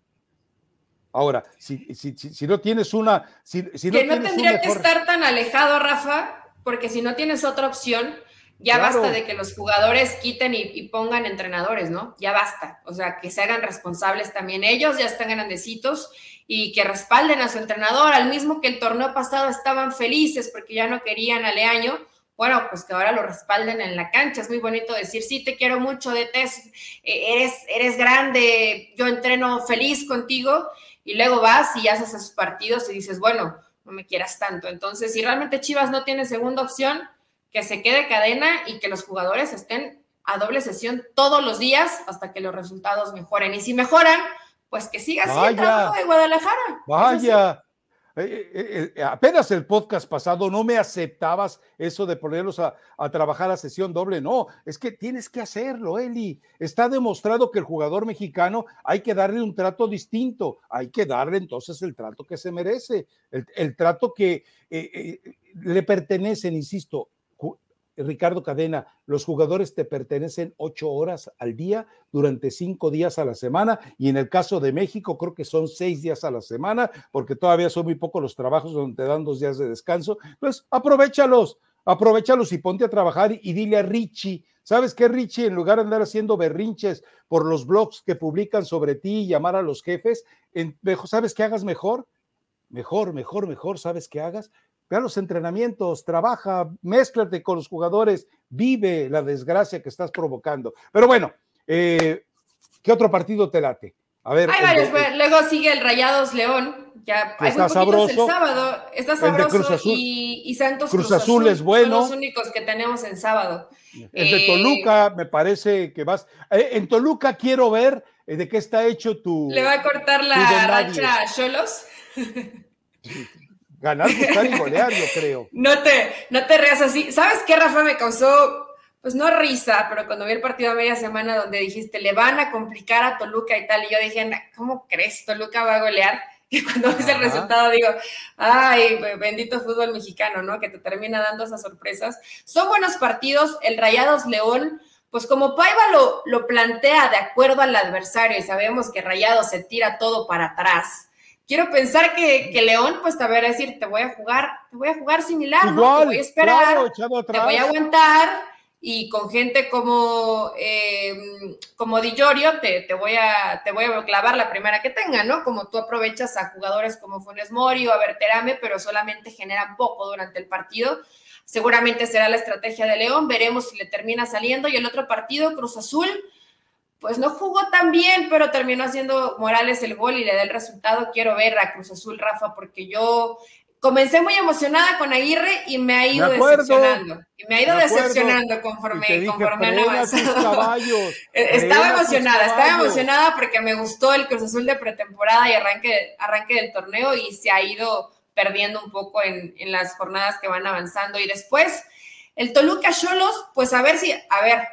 Ahora, si, si, si, no tienes una... Si, que no, tendría que estar tan alejado, Rafa, porque si no tienes otra opción, ya basta de que los jugadores quiten y, pongan entrenadores, ¿no? Ya basta. O sea, que se hagan responsables también ellos, ya están grandecitos y que respalden a su entrenador, al mismo que el torneo pasado estaban felices porque ya no querían a Leaño. Bueno, pues que ahora lo respalden en la cancha. Es muy bonito decir, sí, te quiero mucho, de eh, eres, eres grande, yo entreno feliz contigo y luego vas y haces esos partidos y dices, bueno, no me quieras tanto. Entonces, si realmente Chivas no tiene segunda opción, que se quede cadena y que los jugadores estén a doble sesión todos los días hasta que los resultados mejoren. Y si mejoran, pues que siga así el trabajo de Guadalajara. Vaya. Eh, eh, eh, apenas el podcast pasado no me aceptabas eso de ponerlos a, a, trabajar a sesión doble. No, es que tienes que hacerlo, Eli. Está demostrado que el jugador mexicano hay que darle un trato distinto. Hay que darle entonces el trato que se merece, el, el trato que le pertenecen, insisto, Ricardo Cadena, los jugadores te pertenecen ocho horas al día durante cinco días a la semana y en el caso de México creo que son seis días a la semana porque todavía son muy pocos los trabajos donde te dan dos días de descanso. Pues aprovechalos, aprovechalos y ponte a trabajar y dile a Richie, ¿sabes qué Richie? En lugar de andar haciendo berrinches por los blogs que publican sobre ti y llamar a los jefes, ¿sabes qué hagas mejor? Mejor, mejor, mejor, ¿sabes qué hagas? Ve los entrenamientos, trabaja, mézclate con los jugadores, vive la desgracia que estás provocando. Pero bueno, eh, ¿qué otro partido te late? A ver. luego sigue el Rayados León. Ya está sabroso. El sábado. Está sabroso. y, Santos Cruz, Azul, es bueno. Son los únicos que tenemos en sábado. El de eh, Toluca, me parece que vas. Eh, en Toluca quiero ver de qué está hecho tu. ¿Le va a cortar la racha a Cholos? Ganar, buscar y golear, yo creo. No te, no te reas así. ¿Sabes qué, Rafa? Me causó pues no risa, pero cuando vi el partido a media semana donde dijiste, le van a complicar a Toluca y tal, y yo dije, ¿cómo crees? Toluca va a golear. Y cuando ves el resultado digo, ay, bendito fútbol mexicano, ¿no? Que te termina dando esas sorpresas. Son buenos partidos. El Rayados León, pues como Paiva lo, lo plantea de acuerdo al adversario y sabemos que Rayados se tira todo para atrás. Quiero pensar que, León, pues te va a decir, te voy a jugar, te voy a jugar similar, Te voy a esperar, te voy a aguantar y con gente como, eh, como Di Giorgio te, te, voy a, te voy a clavar la primera que tenga, ¿no? Como tú aprovechas a jugadores como Funes Mori o a Berterame, pero solamente generan poco durante el partido. Seguramente será la estrategia de León, veremos si le termina saliendo. Y el otro partido, Cruz Azul, pues no jugó tan bien, pero terminó haciendo Morales el gol y le da el resultado. Quiero ver a Cruz Azul, Rafa, porque yo comencé muy emocionada con Aguirre y me ha ido decepcionando. Y me ha ido decepcionando conforme, conforme han avanzado. E-, estaba emocionada, estaba emocionada porque me gustó el Cruz Azul de pretemporada y arranque, arranque del torneo y se ha ido perdiendo un poco en, en las jornadas que van avanzando. Y después, el Toluca Cholos, pues a ver si, a ver,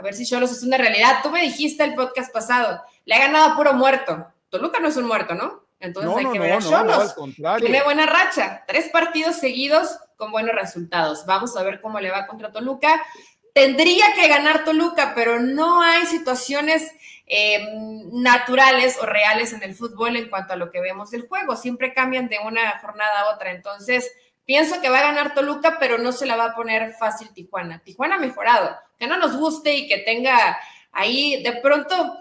a ver si Cholos es una realidad. Tú me dijiste el podcast pasado, le ha ganado puro muerto. Toluca no es un muerto, ¿no? Entonces hay que ver a Cholos. Tiene buena racha, tres partidos seguidos con buenos resultados. Vamos a ver cómo le va contra Toluca. Tendría que ganar Toluca, pero no hay situaciones eh, naturales o reales en el fútbol en cuanto a lo que vemos del juego. Siempre cambian de una jornada a otra. Entonces, pienso que va a ganar Toluca, pero no se la va a poner fácil Tijuana. Tijuana ha mejorado. Que no nos guste y que tenga ahí de pronto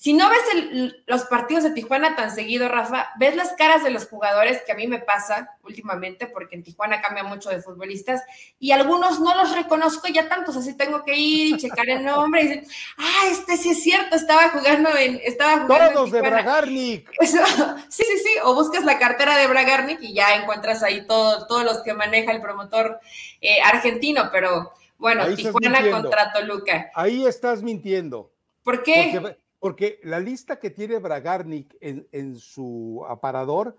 si no ves los partidos de Tijuana tan seguido, Rafa, ves las caras de los jugadores que a mí me pasa últimamente, porque en Tijuana cambia mucho de futbolistas, y algunos no los reconozco ya tantos, así tengo que ir y checar el nombre y decir, ah, este sí es cierto, estaba jugando en. Estaba jugando Todos de Bragarnik. sí, sí, sí, o buscas la cartera de Bragarnik y ya encuentras ahí todo, todos los que maneja el promotor eh, argentino, pero bueno, Tijuana contra Toluca. Ahí estás mintiendo. ¿Por qué? Porque la lista que tiene Bragarnik en, su aparador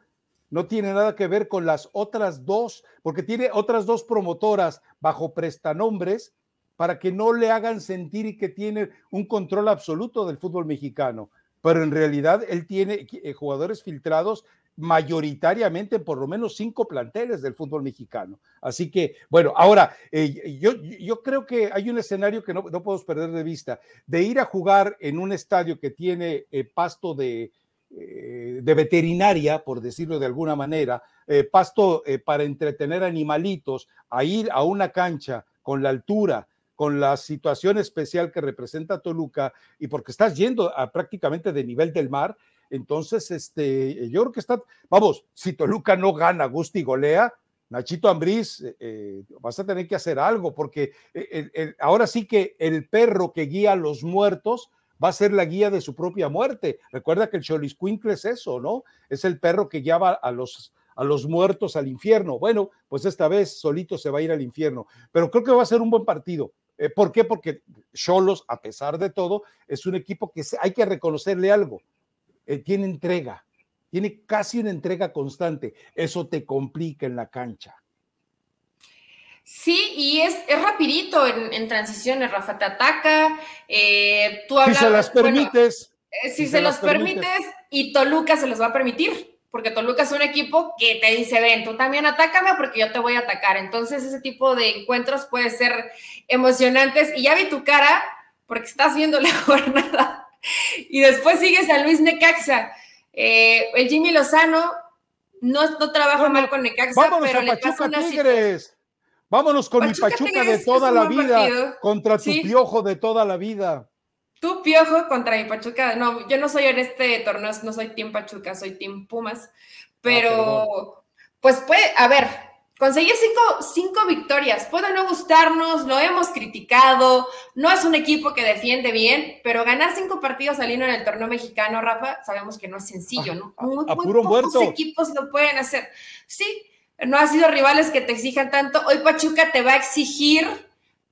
no tiene nada que ver con las otras dos, porque tiene otras dos promotoras bajo prestanombres para que no le hagan sentir y que tiene un control absoluto del fútbol mexicano. Pero en realidad él tiene eh, jugadores filtrados mayoritariamente por lo menos cinco planteles del fútbol mexicano. Así que, bueno, ahora, eh, yo, yo creo que hay un escenario que no, no, podemos perder de vista, de ir a jugar en un estadio que tiene eh, pasto de, eh, de veterinaria, por decirlo de alguna manera, pasto para entretener animalitos, a ir a una cancha con la altura, con la situación especial que representa Toluca y porque estás yendo a prácticamente de nivel del mar, entonces, este, yo creo que está, vamos, si Toluca no gana, Gusti golea, Nachito Ambriz, eh, eh, vas a tener que hacer algo, porque eh, ahora sí que el perro que guía a los muertos va a ser la guía de su propia muerte. Recuerda que el Choliscuincle es eso, ¿no? Es el perro que guiaba a los, a los muertos al infierno. Bueno, pues esta vez solito se va a ir al infierno, pero creo que va a ser un buen partido. ¿Por qué? Porque Cholos, a pesar de todo, es un equipo que hay que reconocerle algo eh, tiene entrega, tiene casi una entrega constante. Eso te complica en la cancha. Sí, y es, es rapidito en, transiciones, Rafa, te ataca, eh, tú hablas, Si se las permites. Eh, si, se, los permites, y Toluca se los va a permitir, porque Toluca es un equipo que te dice, ven, tú también atácame porque yo te voy a atacar. Entonces ese tipo de encuentros puede ser emocionantes y ya vi tu cara porque estás viendo la jornada y después sigue San Luis Necaxa. Eh, el Jimmy Lozano no, no trabaja mal con Necaxa, pero le pasa una Tigres. Vámonos con mi Pachuca de toda la vida contra tu piojo de toda la vida. Tu piojo contra mi Pachuca. No, yo no soy en este torneo, no soy Team Pachuca, soy Team Pumas. Ah, pero, pues puede, a ver, Conseguir cinco, cinco, victorias. Puede no gustarnos, lo hemos criticado, no es un equipo que defiende bien, pero ganar cinco partidos al hilo en el torneo mexicano, Rafa, sabemos que no es sencillo, ¿no? Muy, pocos equipos lo pueden hacer. Sí, no ha sido rivales que te exijan tanto. Hoy Pachuca te va a exigir,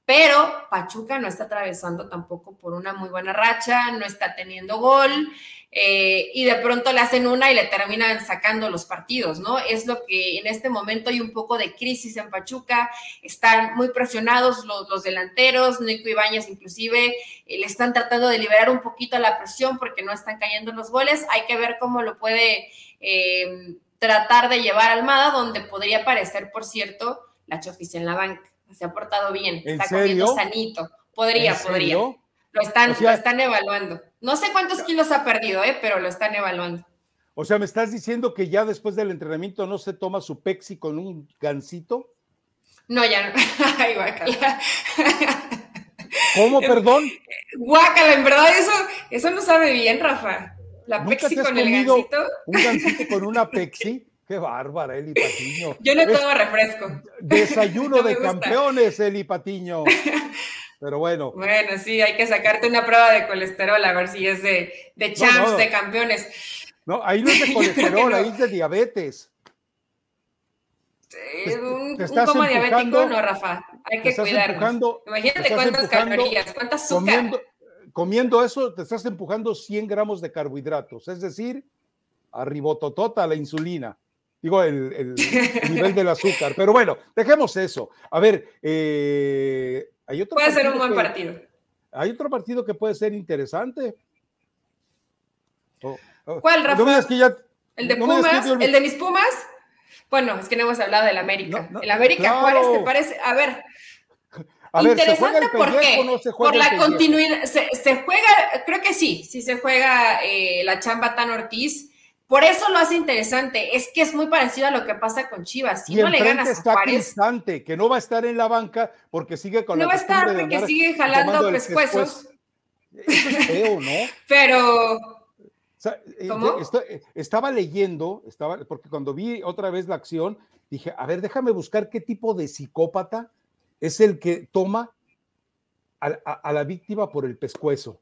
pero Pachuca no está atravesando tampoco por una muy buena racha, no está teniendo gol. Eh, y de pronto le hacen una y le terminan sacando los partidos, ¿no? Es lo que en este momento hay un poco de crisis en Pachuca, están muy presionados los, delanteros, Nico Ibáñez inclusive, eh, le están tratando de liberar un poquito la presión porque no están cayendo los goles, hay que ver cómo lo puede eh, tratar de llevar Almada, donde podría aparecer, por cierto, la Chofis en la banca, se ha portado bien, está comiendo sanito, podría, podría. Lo están, lo están evaluando. No sé cuántos kilos ha perdido, ¿eh? pero lo están evaluando. O sea, ¿me estás diciendo que ya después del entrenamiento no se toma su pexi con un gansito? No, ya no. Ay, guácala. ¿Cómo, perdón? Guácala, en verdad eso, eso no sabe bien, Rafa. La pexi con el gansito. ¿Un gansito con una pexi? Qué bárbara, Eli Patiño. Yo no tomo refresco. Desayuno de campeones, Eli Patiño. Pero bueno. Bueno, sí, hay que sacarte una prueba de colesterol a ver si es de, de champs, de campeones. No, ahí no es de colesterol, ahí es de diabetes. Sí, un, te, un coma diabético, no, Rafa. Hay que cuidarnos. Imagínate cuántas calorías, cuántas azúcar. Comiendo, comiendo, eso, te estás empujando 100 gramos de carbohidratos, es decir, arribototota la insulina. Digo, el, el nivel del azúcar. Pero bueno, dejemos eso. A ver, eh, puede ser un buen partido. Hay otro partido que puede ser interesante. Oh, oh, ¿Cuál, Rafa? ¿El de Pumas? ¿El de mis Pumas? Bueno, es que no hemos hablado del América. el América Juárez, ¿te parece? A ver. interesante por qué. por la continuidad. Se, juega, creo que sí, sí se juega eh, la chamba Tan Ortiz por eso lo hace interesante. Es que es muy parecido a lo que pasa con Chivas. Si no le ganas está a Cristante, que no va a estar en la banca porque sigue con no la va a estar porque sigue jalando pescuezos. Eso es feo, ¿no? Pero. Eh, ¿Cómo? Eh, estaba leyendo, estaba, porque cuando vi otra vez la acción, dije, a ver, déjame buscar qué tipo de psicópata es el que toma a la víctima por el pescuezo.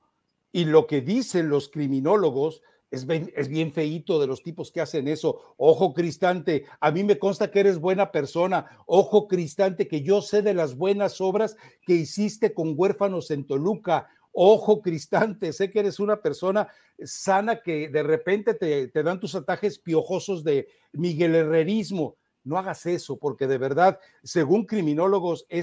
Y lo que dicen los criminólogos es bien, es de los tipos que hacen eso. Ojo, Cristante, a mí me consta que eres buena persona. Ojo, Cristante, que yo sé de las buenas obras que hiciste con huérfanos en Toluca. Ojo, Cristante, sé que eres una persona sana que de repente te, dan tus atajes piojosos de Miguel Herrerismo. No hagas eso, porque de verdad, según criminólogos, e,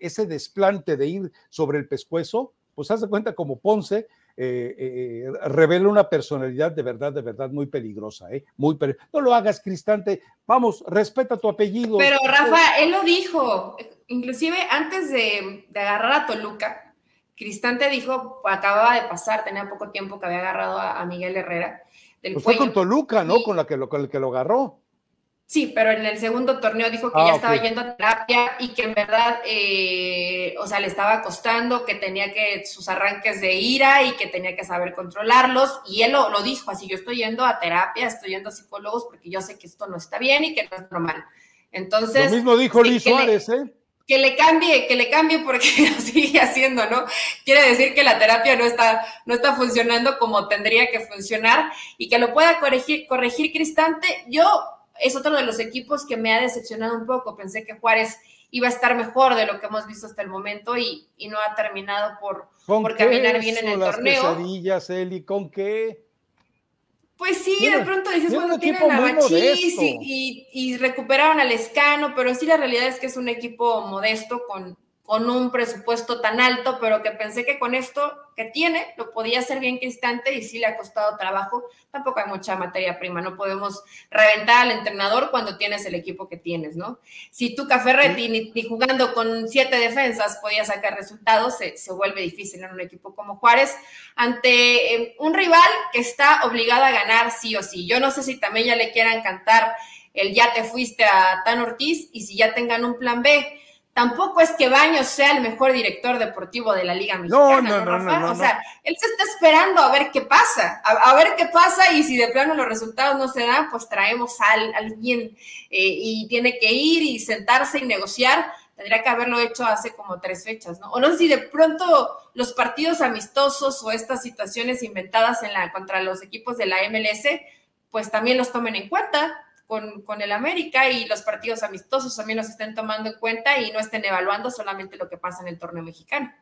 ese desplante de ir sobre el pescuezo, pues haz de cuenta como Ponce, eh, eh, revela una personalidad de verdad, de verdad muy peligrosa, ¿eh? Muy no lo hagas, Cristante. Vamos, respeta tu apellido. Pero Rafa, él lo dijo, inclusive antes de, agarrar a Toluca, Cristante dijo, acababa de pasar, tenía poco tiempo que había agarrado a, Miguel Herrera. Del pues fue con Toluca, ¿no? con, la que lo, con el que lo agarró. Sí, pero en el segundo torneo dijo que ah, ya estaba yendo a terapia y que en verdad, eh, o sea, le estaba costando, que tenía que sus arranques de ira y que tenía que saber controlarlos. Y él lo, dijo así, yo estoy yendo a terapia, estoy yendo a psicólogos porque yo sé que esto no está bien y que no es normal. Entonces... Lo mismo dijo Luis Suárez, ¿eh? Que le cambie, que le cambie porque lo sigue haciendo, ¿no? Quiere decir que la terapia no está, no está funcionando como tendría que funcionar y que lo pueda corregir, corregir Cristante. Yo es otro de los equipos que me ha decepcionado un poco. Pensé que Juárez iba a estar mejor de lo que hemos visto hasta el momento y, no ha terminado por, por caminar bien en el las torneo. Pesadillas, Eli, ¿con qué? Pues sí, de pronto dices, bueno, tienen a Bachis y, y, recuperaron al Escano, pero sí la realidad es que es un equipo modesto con, con un presupuesto tan alto, pero que pensé que con esto que tiene lo podía hacer bien Cristante y sí le ha costado trabajo. Tampoco hay mucha materia prima, no podemos reventar al entrenador cuando tienes el equipo que tienes, ¿no? Si Café ni, ni, jugando con siete defensas podía sacar resultados, se, se, vuelve difícil en un equipo como Juárez ante eh, un rival que está obligado a ganar sí o sí. Yo no sé si también ya le quieran cantar el ya te fuiste a Tan Ortiz y si ya tengan un plan B tampoco es que Baños sea el mejor director deportivo de la Liga Mexicana, ¿no, no, no, no, O sea, él se está esperando a ver qué pasa, a, ver qué pasa y si de plano los resultados no se dan, pues traemos a, alguien eh, y tiene que ir y sentarse y negociar. Tendría que haberlo hecho hace como tres fechas, ¿no? O no sé si de pronto los partidos amistosos o estas situaciones inventadas en la, contra los equipos de la MLS, pues también los tomen en cuenta con, el América y los partidos amistosos también los estén tomando en cuenta y no estén evaluando solamente lo que pasa en el torneo mexicano.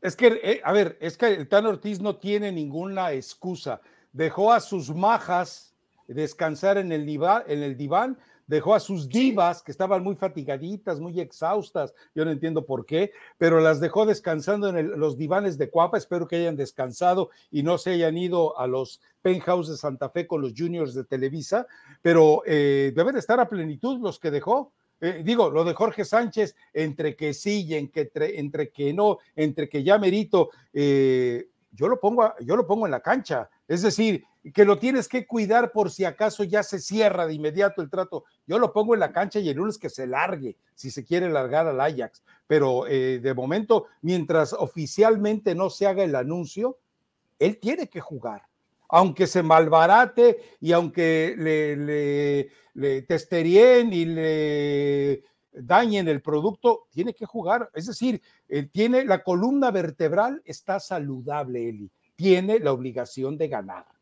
Es que, eh, a ver, es que el Tan Ortiz no tiene ninguna excusa. dejó a sus majas descansar en el, en el diván, dejó a sus divas que estaban muy fatigaditas, muy exhaustas, yo no entiendo por qué, pero las dejó descansando en los divanes de Cuapa, espero que hayan descansado y no se hayan ido a los penthouse de Santa Fe con los juniors de Televisa, pero eh, deben estar a plenitud los que dejó. Eh, digo, lo de Jorge Sánchez, entre que sí y entre, que no, entre que ya merito, eh, yo, lo pongo, yo lo pongo en la cancha. Es decir, que lo tienes que cuidar por si acaso ya se cierra de inmediato el trato. Yo lo pongo en la cancha y el lunes que se largue, si se quiere largar al Ajax. Pero eh, de momento, mientras oficialmente no se haga el anuncio, él tiene que jugar. Aunque se malbarate y aunque le, le, le testerien y le dañen el producto, tiene que jugar. Es decir, tiene la columna vertebral, está saludable, Eli. Tiene la obligación de ganar.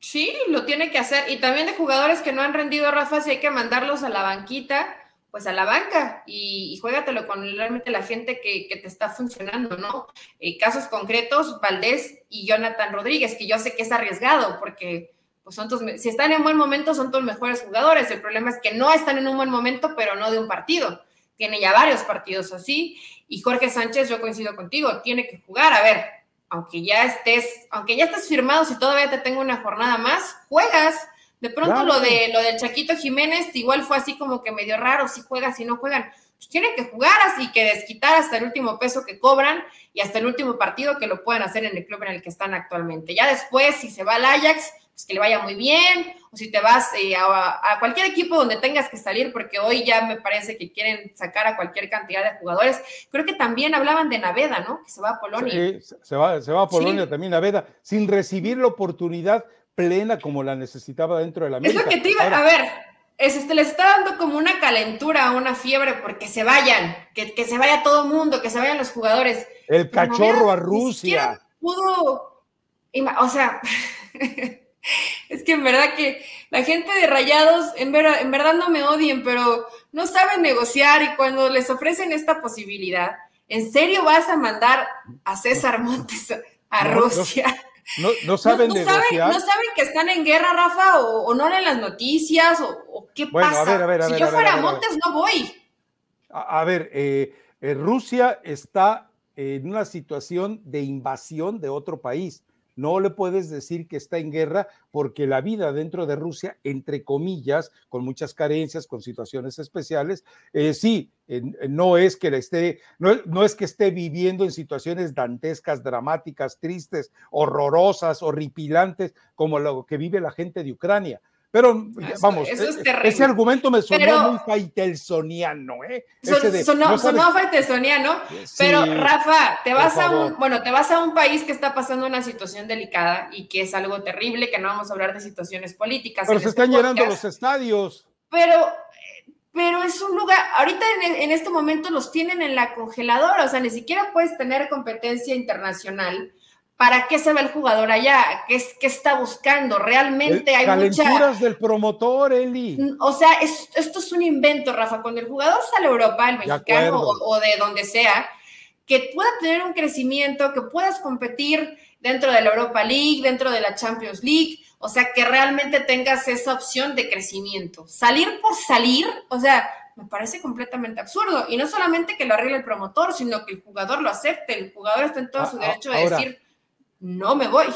Sí, lo tiene que hacer. Y también de jugadores que no han rendido, Rafa, si hay que mandarlos a la banquita, pues a la banca y, y con realmente la gente que, te está funcionando, ¿no? Eh, casos concretos, Valdés y Jonathan Rodríguez, que yo sé que es arriesgado porque pues son tus, si están en buen momento son tus mejores jugadores. El problema es que no están en un buen momento, pero no de un partido. Tiene ya varios partidos así. Y Jorge Sánchez, yo coincido contigo, tiene que jugar. A ver, aunque ya estés, aunque ya estés firmado, si todavía te tengo una jornada más, juegas. De pronto lo de lo del Chaquito Jiménez igual fue así como que medio raro, si juegas, si no juegan. Pues tienen que jugar así que desquitar hasta el último peso que cobran y hasta el último partido que lo puedan hacer en el club en el que están actualmente. Ya después, si se va al Ajax, pues que le vaya muy bien, o si te vas eh, a, cualquier equipo donde tengas que salir, porque hoy ya me parece que quieren sacar a cualquier cantidad de jugadores. Creo que también hablaban de Naveda, ¿no? Que se va a Polonia. Sí, se va, se va a Polonia también Naveda, sin recibir la oportunidad plena como la necesitaba dentro de la América. Es lo que te iba, a ver, es, este, les está dando como una calentura, una fiebre, porque se vayan, que, se vaya todo el mundo, que se vayan los jugadores. El cachorro a Rusia. Pudo, o sea, Es que en verdad que la gente de Rayados, en, en verdad no me odien, pero no saben negociar y cuando les ofrecen esta posibilidad, ¿en serio vas a mandar a César Montes a Rusia? No, saben negociar. Saben, no saben que están en guerra, Rafa, o, no leen las noticias, o, qué pasa. si yo fuera Montes, no voy. A, ver, eh, eh, Rusia está en una situación de invasión de otro país no le puedes decir que está en guerra porque la vida dentro de Rusia, entre comillas, con muchas carencias, con situaciones especiales, eh, sí, no es que esté, no, es que esté viviendo en situaciones dantescas, dramáticas, tristes, horrorosas, horripilantes, como lo que vive la gente de Ucrania. Pero vamos, e, e, ese argumento me sonó muy faitelsoniano, ¿eh? sonó, sonó faitelsoniano, pero Rafa, te vas a un, bueno, te vas a un país que está pasando una situación delicada y que es algo terrible, que no vamos a hablar de situaciones políticas. Pero se este están llenando los estadios. Pero, pero es un lugar, ahorita en, en este momento los tienen en la congeladora, o sea, ni siquiera puedes tener competencia internacional ¿Para qué se va el jugador allá? ¿Qué, es, qué está buscando? Realmente hay Calenturas del promotor, Eli. O sea, esto es un invento, Rafa. Cuando el jugador sale a Europa, el mexicano o, de donde sea, que pueda tener un crecimiento, que puedas competir dentro de la Europa League, dentro de la Champions League, o sea, que realmente tengas esa opción de crecimiento. Salir por salir, o sea, me parece completamente absurdo. Y no solamente que lo arregle el promotor, sino que el jugador lo acepte. El jugador está en todo su derecho de decir no me voy.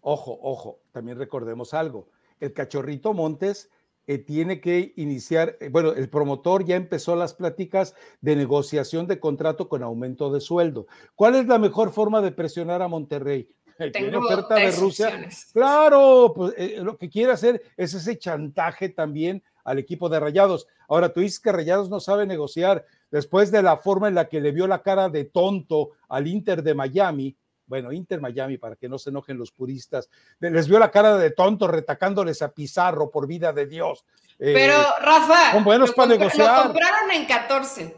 Ojo, ojo, también recordemos algo. El cachorrito Montes eh, tiene que iniciar, eh, bueno, el promotor ya empezó las pláticas de negociación de contrato con aumento de sueldo. ¿Cuál es la mejor forma de presionar a Monterrey? Tengo oferta de Rusia. Claro, pues eh, lo que quiere hacer es ese chantaje también al equipo de Rayados. Ahora, tú dices que Rayados no sabe negociar después de la forma en la que le vio la cara de tonto al Inter de Miami bueno, Inter Miami, para que no se enojen los puristas, les vio la cara de tonto retacándoles a Pizarro por vida de Dios. Eh, Pero, Rafa, son buenos para negociar. Lo compraron en 14.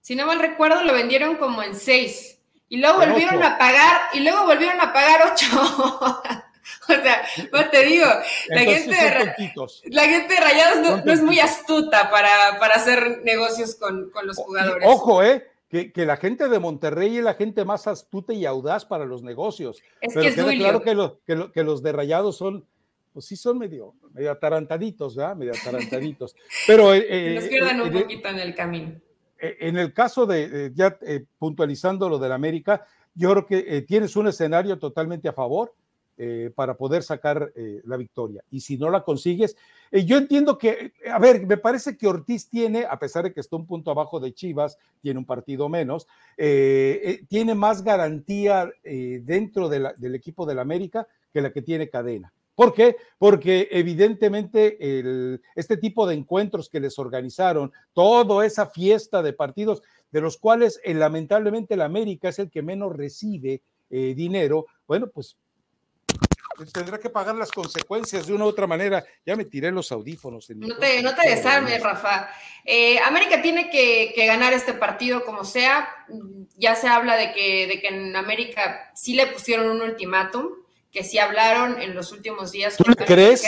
Si no mal recuerdo, lo vendieron como en 6. Y luego volvieron a pagar, y luego volvieron a pagar 8. o sea, pues te digo, la gente, de, la gente, Rayados no, es muy astuta para, para hacer negocios con, con los jugadores. Ojo, ¿eh? Que, la gente de Monterrey es la gente más astuta y audaz para los negocios. Es que es claro que, que, los de Rayados son, pues sí son medio, medio atarantaditos, ¿verdad? Medio atarantaditos. Pero... Eh, eh Nos pierdan un poquito en el camino. Eh, en el caso de, ya eh, puntualizando lo del América, yo creo que tienes un escenario totalmente a favor eh, para poder sacar eh, la victoria. Y si no la consigues, eh, yo entiendo que, a ver, me parece que Ortiz tiene, a pesar de que está un punto abajo de Chivas, tiene un partido menos, tiene más garantía dentro del equipo del América que la que tiene Cadena. ¿Por qué? Porque evidentemente este tipo de encuentros que les organizaron, toda esa fiesta de partidos, de los cuales lamentablemente el América es el que menos recibe dinero, bueno, pues tendrá que pagar las consecuencias de una u otra manera. Ya me tiré los audífonos. no, te, no te desarmes, Rafa. Eh, América tiene que, ganar este partido como sea. Ya se habla de que, de que en América sí le pusieron un ultimátum, que sí hablaron en los últimos días. ¿Tú crees?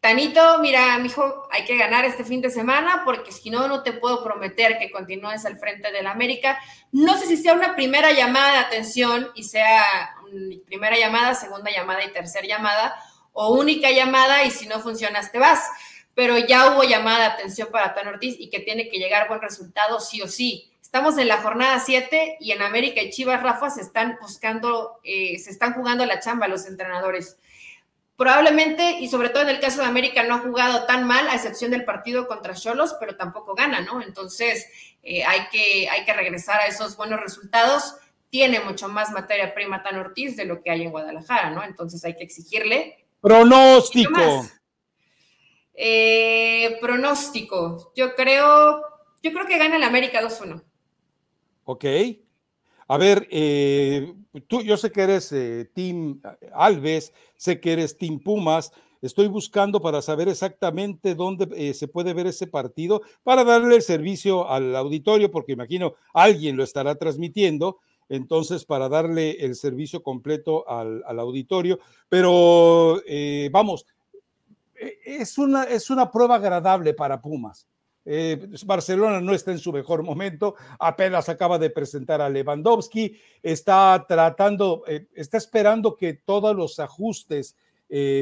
Tanito, mira, mijo, hay que ganar este fin de semana porque si no, no te puedo prometer que continúes al frente del América. No sé si sea una primera llamada de atención y sea primera llamada, segunda llamada y tercera llamada, o única llamada y si no funcionas te vas. Pero ya hubo llamada de atención para Tan Ortiz y que tiene que llegar buen resultado sí o sí. Estamos en la jornada 7 y en América y Chivas Rafa se están buscando, eh, se están jugando la chamba los entrenadores. Probablemente, y sobre todo en el caso de América, no ha jugado tan mal, a excepción del partido contra Cholos, pero tampoco gana, ¿no? Entonces, eh, hay, que, hay que regresar a esos buenos resultados tiene mucho más materia prima Tan Ortiz de lo que hay en Guadalajara, ¿no? Entonces hay que exigirle. Pronóstico. Eh, pronóstico. Yo creo, yo creo que gana el América 2-1. Ok. A ver, eh, tú, yo sé que eres eh, Team Alves, sé que eres Team Pumas. Estoy buscando para saber exactamente dónde se puede ver ese partido para darle el servicio al auditorio, porque imagino alguien lo estará transmitiendo entonces para darle el servicio completo al, auditorio. Pero eh, vamos, es una, es una prueba agradable para Pumas. Eh, Barcelona no está en su mejor momento, apenas acaba de presentar a Lewandowski, está tratando, eh, está esperando que todos los ajustes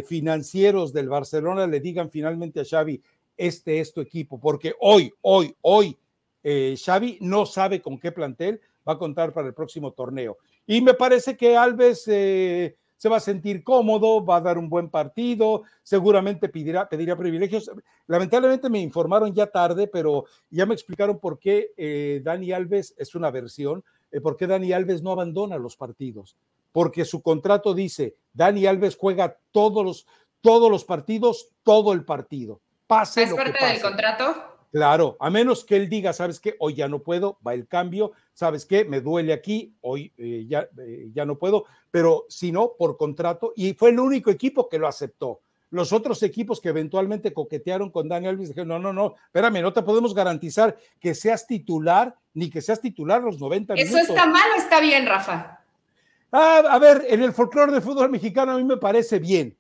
financieros del Barcelona le digan finalmente a Xavi, este es tu equipo, porque hoy, hoy, hoy, Xavi no sabe con qué plantel va a contar para el próximo torneo. Y me parece que Alves eh, se va a sentir cómodo, va a dar un buen partido, seguramente pedirá, pedirá privilegios. Lamentablemente me informaron ya tarde, pero ya me explicaron por qué eh, Dani Alves es una versión, eh, por qué Dani Alves no abandona los partidos. Porque su contrato dice, Dani Alves juega todos los, todos los partidos, todo el partido. Pase ¿Es parte del contrato? Claro, a menos que él diga, ¿sabes qué? Hoy ya no puedo, va el cambio, ¿sabes qué? Me duele aquí, hoy eh, ya, eh, ya no puedo, pero si no, por contrato, y fue el único equipo que lo aceptó. Los otros equipos que eventualmente coquetearon con Daniel Alves dijeron, no, no, no, espérame, no te podemos garantizar que seas titular, ni que seas titular los 90 minutos. ¿Eso está mal o está bien, Rafa? Ah, a ver, en el folclore del fútbol mexicano a mí me parece bien.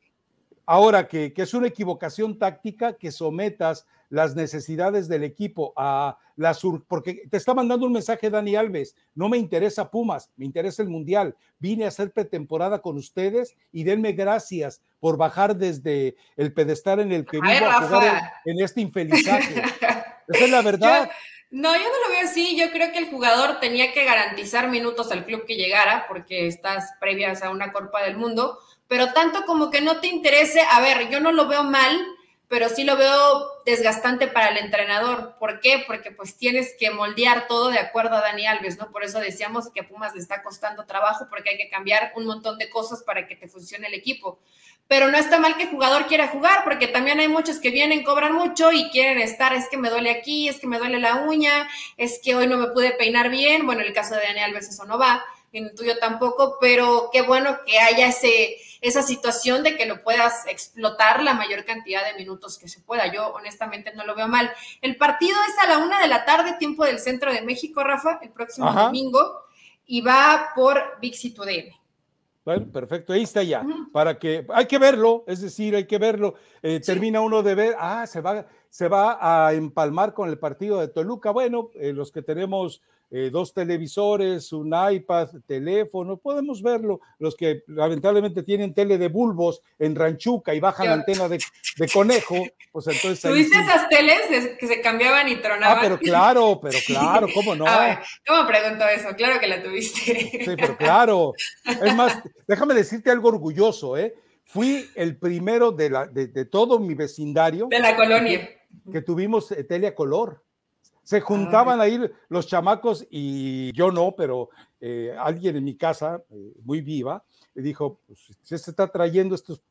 Ahora que, que es una equivocación táctica que sometas las necesidades del equipo, a la sur, porque te está mandando un mensaje Dani Alves, no me interesa Pumas, me interesa el Mundial, vine a hacer pretemporada con ustedes y denme gracias por bajar desde el pedestal en el que vivo a jugar en, este infelizaje. Esa es la verdad. no, yo no lo veo así. Yo creo que el jugador tenía que garantizar minutos al club que llegara, porque estás previas a una Copa del Mundo. Pero tanto como que no te interese, a ver, yo no lo veo mal pero sí lo veo desgastante para el entrenador. ¿Por qué? Porque pues tienes que moldear todo de acuerdo a Dani Alves, ¿no? Por eso decíamos que a Pumas le está costando trabajo porque hay que cambiar un montón de cosas para que te funcione el equipo. Pero no está mal que el jugador quiera jugar, porque también hay muchos que vienen, cobran mucho y quieren estar, es que me duele aquí, es que me duele la uña, es que hoy no me pude peinar bien. Bueno, en el caso de Dani Alves eso no va, en el tuyo tampoco, pero qué bueno que haya ese esa situación de que lo puedas explotar la mayor cantidad de minutos que se pueda. Yo honestamente no lo veo mal. El partido es a la una de la tarde, tiempo del centro de México, Rafa, el próximo domingo, y va por Big Today. Bueno, perfecto, ahí está ya, para que, hay que verlo, es decir, hay que verlo, eh, termina uno de ver, ah, se va, se va a empalmar con el partido de Toluca, bueno, eh, los que tenemos eh, dos televisores, un iPad, teléfono, podemos verlo. Los que lamentablemente tienen tele de bulbos en ranchuca y bajan la antena de, conejo, pues entonces... ¿Tuviste esas teles que se cambiaban y tronaban? Ah, pero claro, pero claro, ¿cómo no? ¿Cómo pregunto eso? Claro que la tuviste. Sí, pero claro. Es más, déjame decirte algo orgulloso, ¿eh? Fui el primero de, la, de, todo mi vecindario. De la colonia. Que, tuvimos eh, tele a color. Se juntaban ahí los chamacos y yo no, pero eh, alguien en mi casa, eh, muy viva, dijo, pues, se está trayendo estos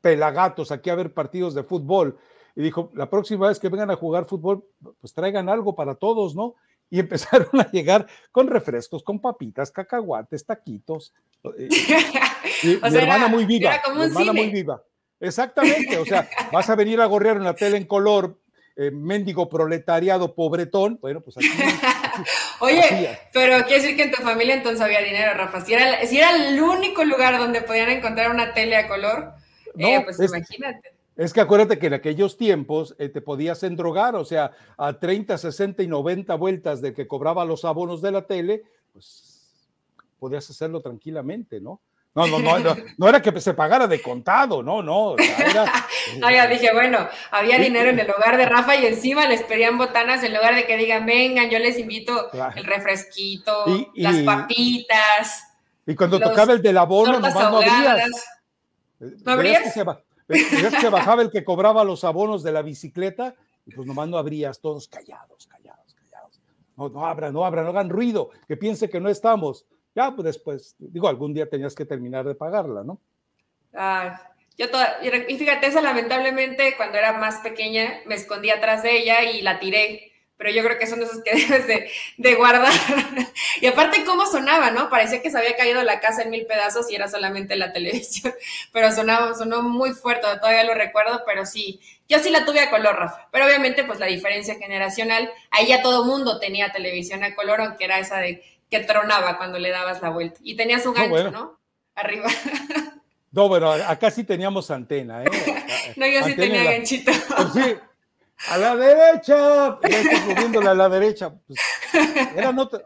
pelagatos aquí a ver partidos de fútbol. Y dijo, la próxima vez que vengan a jugar fútbol, pues traigan algo para todos, ¿no? y empezaron a llegar con refrescos, con papitas, cacahuates, taquitos. Eh, mi hermana muy viva, mi hermana muy viva. Exactamente, o sea, vas a venir a gorrear una tele en color, eh, mendigo proletariado, pobretón, bueno, pues aquí. Oye, pero quiere decir que en tu familia entonces había dinero, Rafa. Si era, si era el único lugar donde podían encontrar una tele a color, eh, pues imagínate. Es que acuérdate que en aquellos tiempos eh, te podías endrogar, o sea, a 30, 60 y 90 vueltas de que cobraba los abonos de la tele, pues podías hacerlo tranquilamente, ¿no? No, no, no, no, era que se pagara de contado, no, no. Era, no, ya dije, bueno, había dinero en el hogar de Rafa y encima les pedían botanas en lugar de que digan, vengan, yo les invito el refresquito, las papitas. Y cuando tocaba el del abono, nomás no abrías. ¿No abrías? Que bajaba el que cobraba los abonos de la bicicleta y pues nomás no abrías, todos callados, callados, callados. No, no abran, no abran, no hagan ruido, que piense que no estamos. Ya, pues después, digo, algún día tenías que terminar de pagarla, ¿no? Ah, yo y fíjate, esa lamentablemente cuando era más pequeña me escondí atrás de ella y la tiré pero yo creo que son esos que debes de, guardar. y aparte, cómo sonaba, ¿no? Parecía que se había caído la casa en mil pedazos y era solamente la televisión, pero sonaba, sonó muy fuerte, todavía lo recuerdo, pero sí, yo sí la tuve a color, Rafa, pero obviamente, pues la diferencia generacional, ahí ya todo mundo tenía televisión a color, aunque era esa de que tronaba cuando le dabas la vuelta. Y tenías un gancho, ¿no? Arriba. No, bueno, acá sí teníamos antena, ¿eh? no, yo sí tenía ganchito. Pues sí, a la derecha, ya a la derecha. Pues,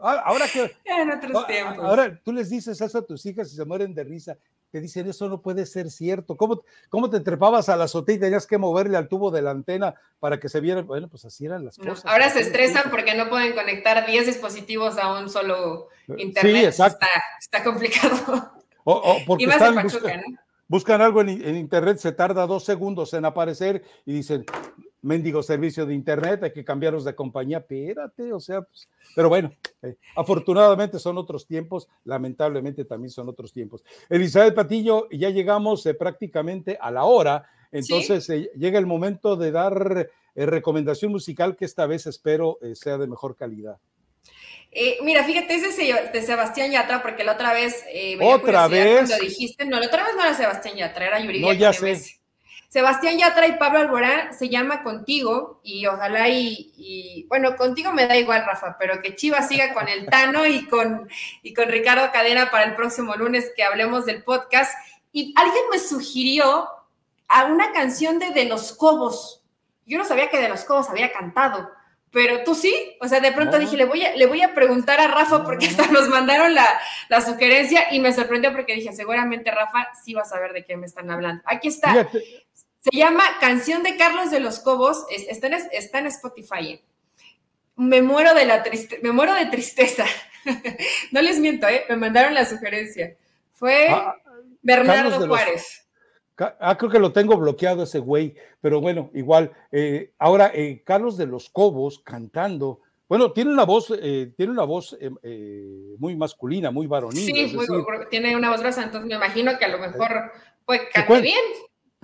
ah, ahora que. otros ah, tiempos. Ahora tú les dices eso a tus hijas y se mueren de risa. Te dicen, eso no puede ser cierto. ¿Cómo, cómo te trepabas a la azotea y tenías que moverle al tubo de la antena para que se viera? Bueno, pues así eran las cosas. ahora se estresan porque no pueden conectar 10 dispositivos a un solo internet. Sí, exacto. Está, complicado. O, porque están, buscan, algo en, en internet, se tarda dos segundos en aparecer y dicen, mendigo servicio de internet, hay que cambiarlos de compañía, espérate, o sea, pues, pero bueno, eh, afortunadamente son otros tiempos, lamentablemente también son otros tiempos. Elizabeth Patillo, ya llegamos eh, prácticamente a la hora, entonces eh, llega el momento de dar recomendación musical que esta vez espero sea de mejor calidad. mira, fíjate, ese de Sebastián Yatra, porque la otra vez ¿Otra vez? cuando dijiste, no, la otra vez no era Sebastián Yatra, era Yuri. No, ya sé. Sebastián Yatra y Pablo Alborán se llama Contigo y ojalá y, bueno, contigo me da igual, Rafa, pero que Chivas siga con el Tano y con, y con Ricardo Cadena para el próximo lunes que hablemos del podcast. Y alguien me sugirió a una canción de De los Cobos. Yo no sabía que De los Cobos había cantado, pero tú sí. O sea, de pronto dije, le voy, a, le voy a preguntar a Rafa porque hasta nos mandaron la, la, sugerencia y me sorprendió porque dije, seguramente Rafa sí va a saber de qué me están hablando. Aquí está. Se llama Canción de Carlos de los Cobos, está, en, está en Spotify. Me muero de la triste, me muero de tristeza. no les miento, ¿eh? me mandaron la sugerencia. Fue ah, Bernardo Juárez. ah, creo que lo tengo bloqueado ese güey, pero bueno, igual. Eh, ahora, eh, Carlos de los Cobos cantando. Bueno, tiene una voz, eh, tiene una voz muy masculina, muy varonil. Sí, tiene una voz gruesa, entonces me imagino que a lo mejor pues cante bien.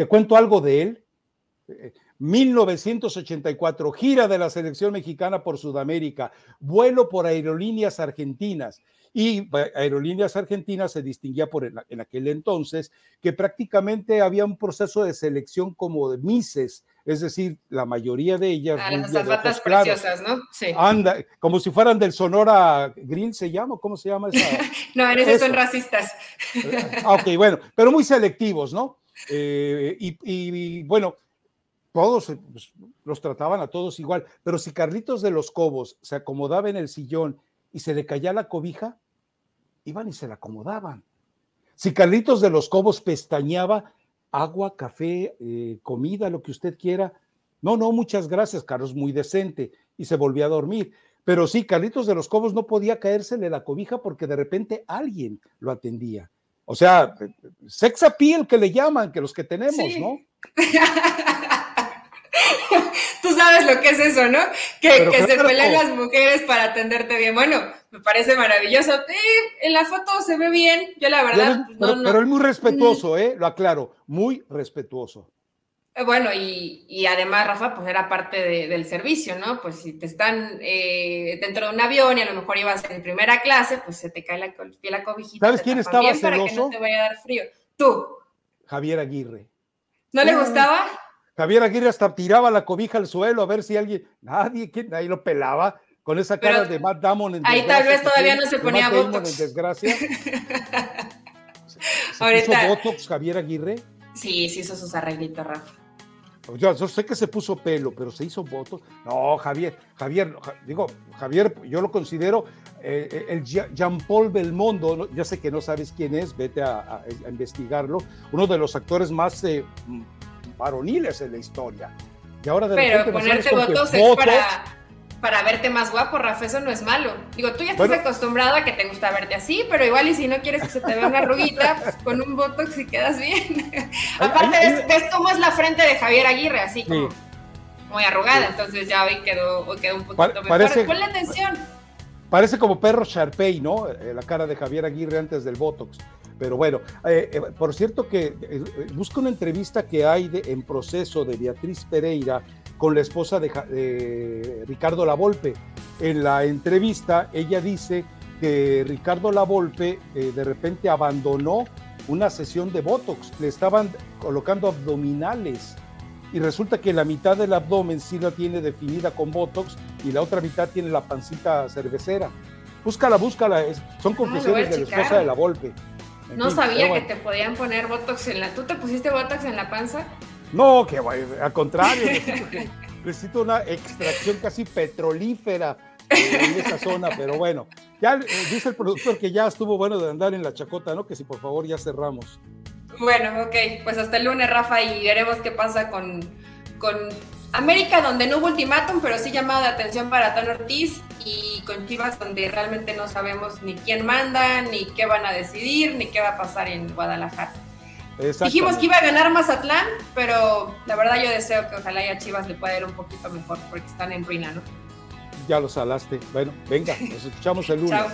Te cuento algo de él. 1984, gira de la selección mexicana por Sudamérica, vuelo por aerolíneas argentinas. Y Aerolíneas Argentinas se distinguía por en, aquel entonces que prácticamente había un proceso de selección como de mises, es decir, la mayoría de ellas. Ah, las zapatas preciosas, ¿no? Sí. Anda, como si fueran del Sonora Green, ¿se llama? ¿Cómo se llama esa? no, en son racistas. Ah, ok, bueno, pero muy selectivos, ¿no? Eh, y, bueno, todos eh, pues, los trataban a todos igual, pero si Carlitos de los Cobos se acomodaba en el sillón y se le caía la cobija, iban y se la acomodaban. Si Carlitos de los Cobos pestañeaba, agua, café, eh, comida, lo que usted quiera. No, no, muchas gracias, Carlos, muy decente. Y se volvió a dormir. Pero sí, Carlitos de los Cobos no podía caérsele la cobija porque de repente alguien lo atendía. O sea, sex appeal que le llaman, que los que tenemos, ¿no? Tú sabes lo que es eso, ¿no? Que, se pelean las mujeres para atenderte bien. Bueno, me parece maravilloso. en la foto se ve bien, yo la verdad. Pero, no, pero, muy respetuoso, ¿eh? Lo aclaro, muy respetuoso. Eh, bueno, y, además, Rafa, pues era parte del servicio, ¿no? Pues si te están eh, dentro de un avión y a lo mejor ibas en primera clase, pues se te cae la, la cobijita. ¿Sabes quién estaba celoso? Para que no te vaya a dar frío. Tú. Javier Aguirre. ¿No le gustaba? Javier Aguirre hasta tiraba la cobija al suelo a ver si alguien, nadie, ¿quién? ahí lo pelaba con esa cara de Matt Damon en Ahí tal vez todavía no se ponía Botox. En desgracia. ¿Se, puso Botox Javier Aguirre? Sí, sí hizo sus arreglitos, Rafa. Yo, sé que se puso pelo, pero se hizo Botox. No, Javier, Javier, digo, Javier, yo lo considero eh, eh, el Jean-Paul Belmondo, ya sé que no sabes quién es, vete a, investigarlo, uno de los actores más eh, varoniles en la historia. Y ahora de Pero ponerte votos es para, para verte más guapo, Rafa, eso no es malo. Digo, tú ya estás acostumbrado a que te gusta verte así, pero igual y si no quieres que se te vea una arruguita, pues con un botox y quedas bien. Aparte, ves, cómo es la frente de Javier Aguirre, así como muy arrugada, entonces ya hoy quedó, quedó un poquito mejor. Ponle atención. Parece como perro Sharpei, ¿no? Eh, la cara de Javier Aguirre antes del botox. Pero bueno, eh, eh, por cierto que eh, busco una entrevista que hay en proceso de Beatriz Pereira con la esposa de, Ricardo Lavolpe. En la entrevista ella dice que Ricardo Lavolpe de repente abandonó una sesión de Botox, le estaban colocando abdominales y resulta que la mitad del abdomen sí la tiene definida con Botox y la otra mitad tiene la pancita cervecera. Búscala, búscala, son ah, confesiones de la esposa de la Volpe. No sabía que te podían poner Botox en la... ¿Tú te pusiste Botox en la panza? No, que al contrario, necesito, una extracción casi petrolífera en esa zona, pero bueno, ya eh, dice el productor que ya estuvo bueno de andar en la chacota, ¿no? Que si por favor ya cerramos. Bueno, ok, pues hasta el lunes, Rafa, y veremos qué pasa con, con América, donde no hubo ultimátum, pero sí llamado de atención para Tano Ortiz y con Chivas donde realmente no sabemos ni quién manda, ni qué van a decidir, ni qué va a pasar en Guadalajara. Dijimos que iba a ganar Mazatlán, pero la verdad yo deseo que ojalá ya Chivas le pueda ir un poquito mejor porque están en ruina, ¿no? Ya lo salaste. Bueno, venga, nos escuchamos el lunes. Chao.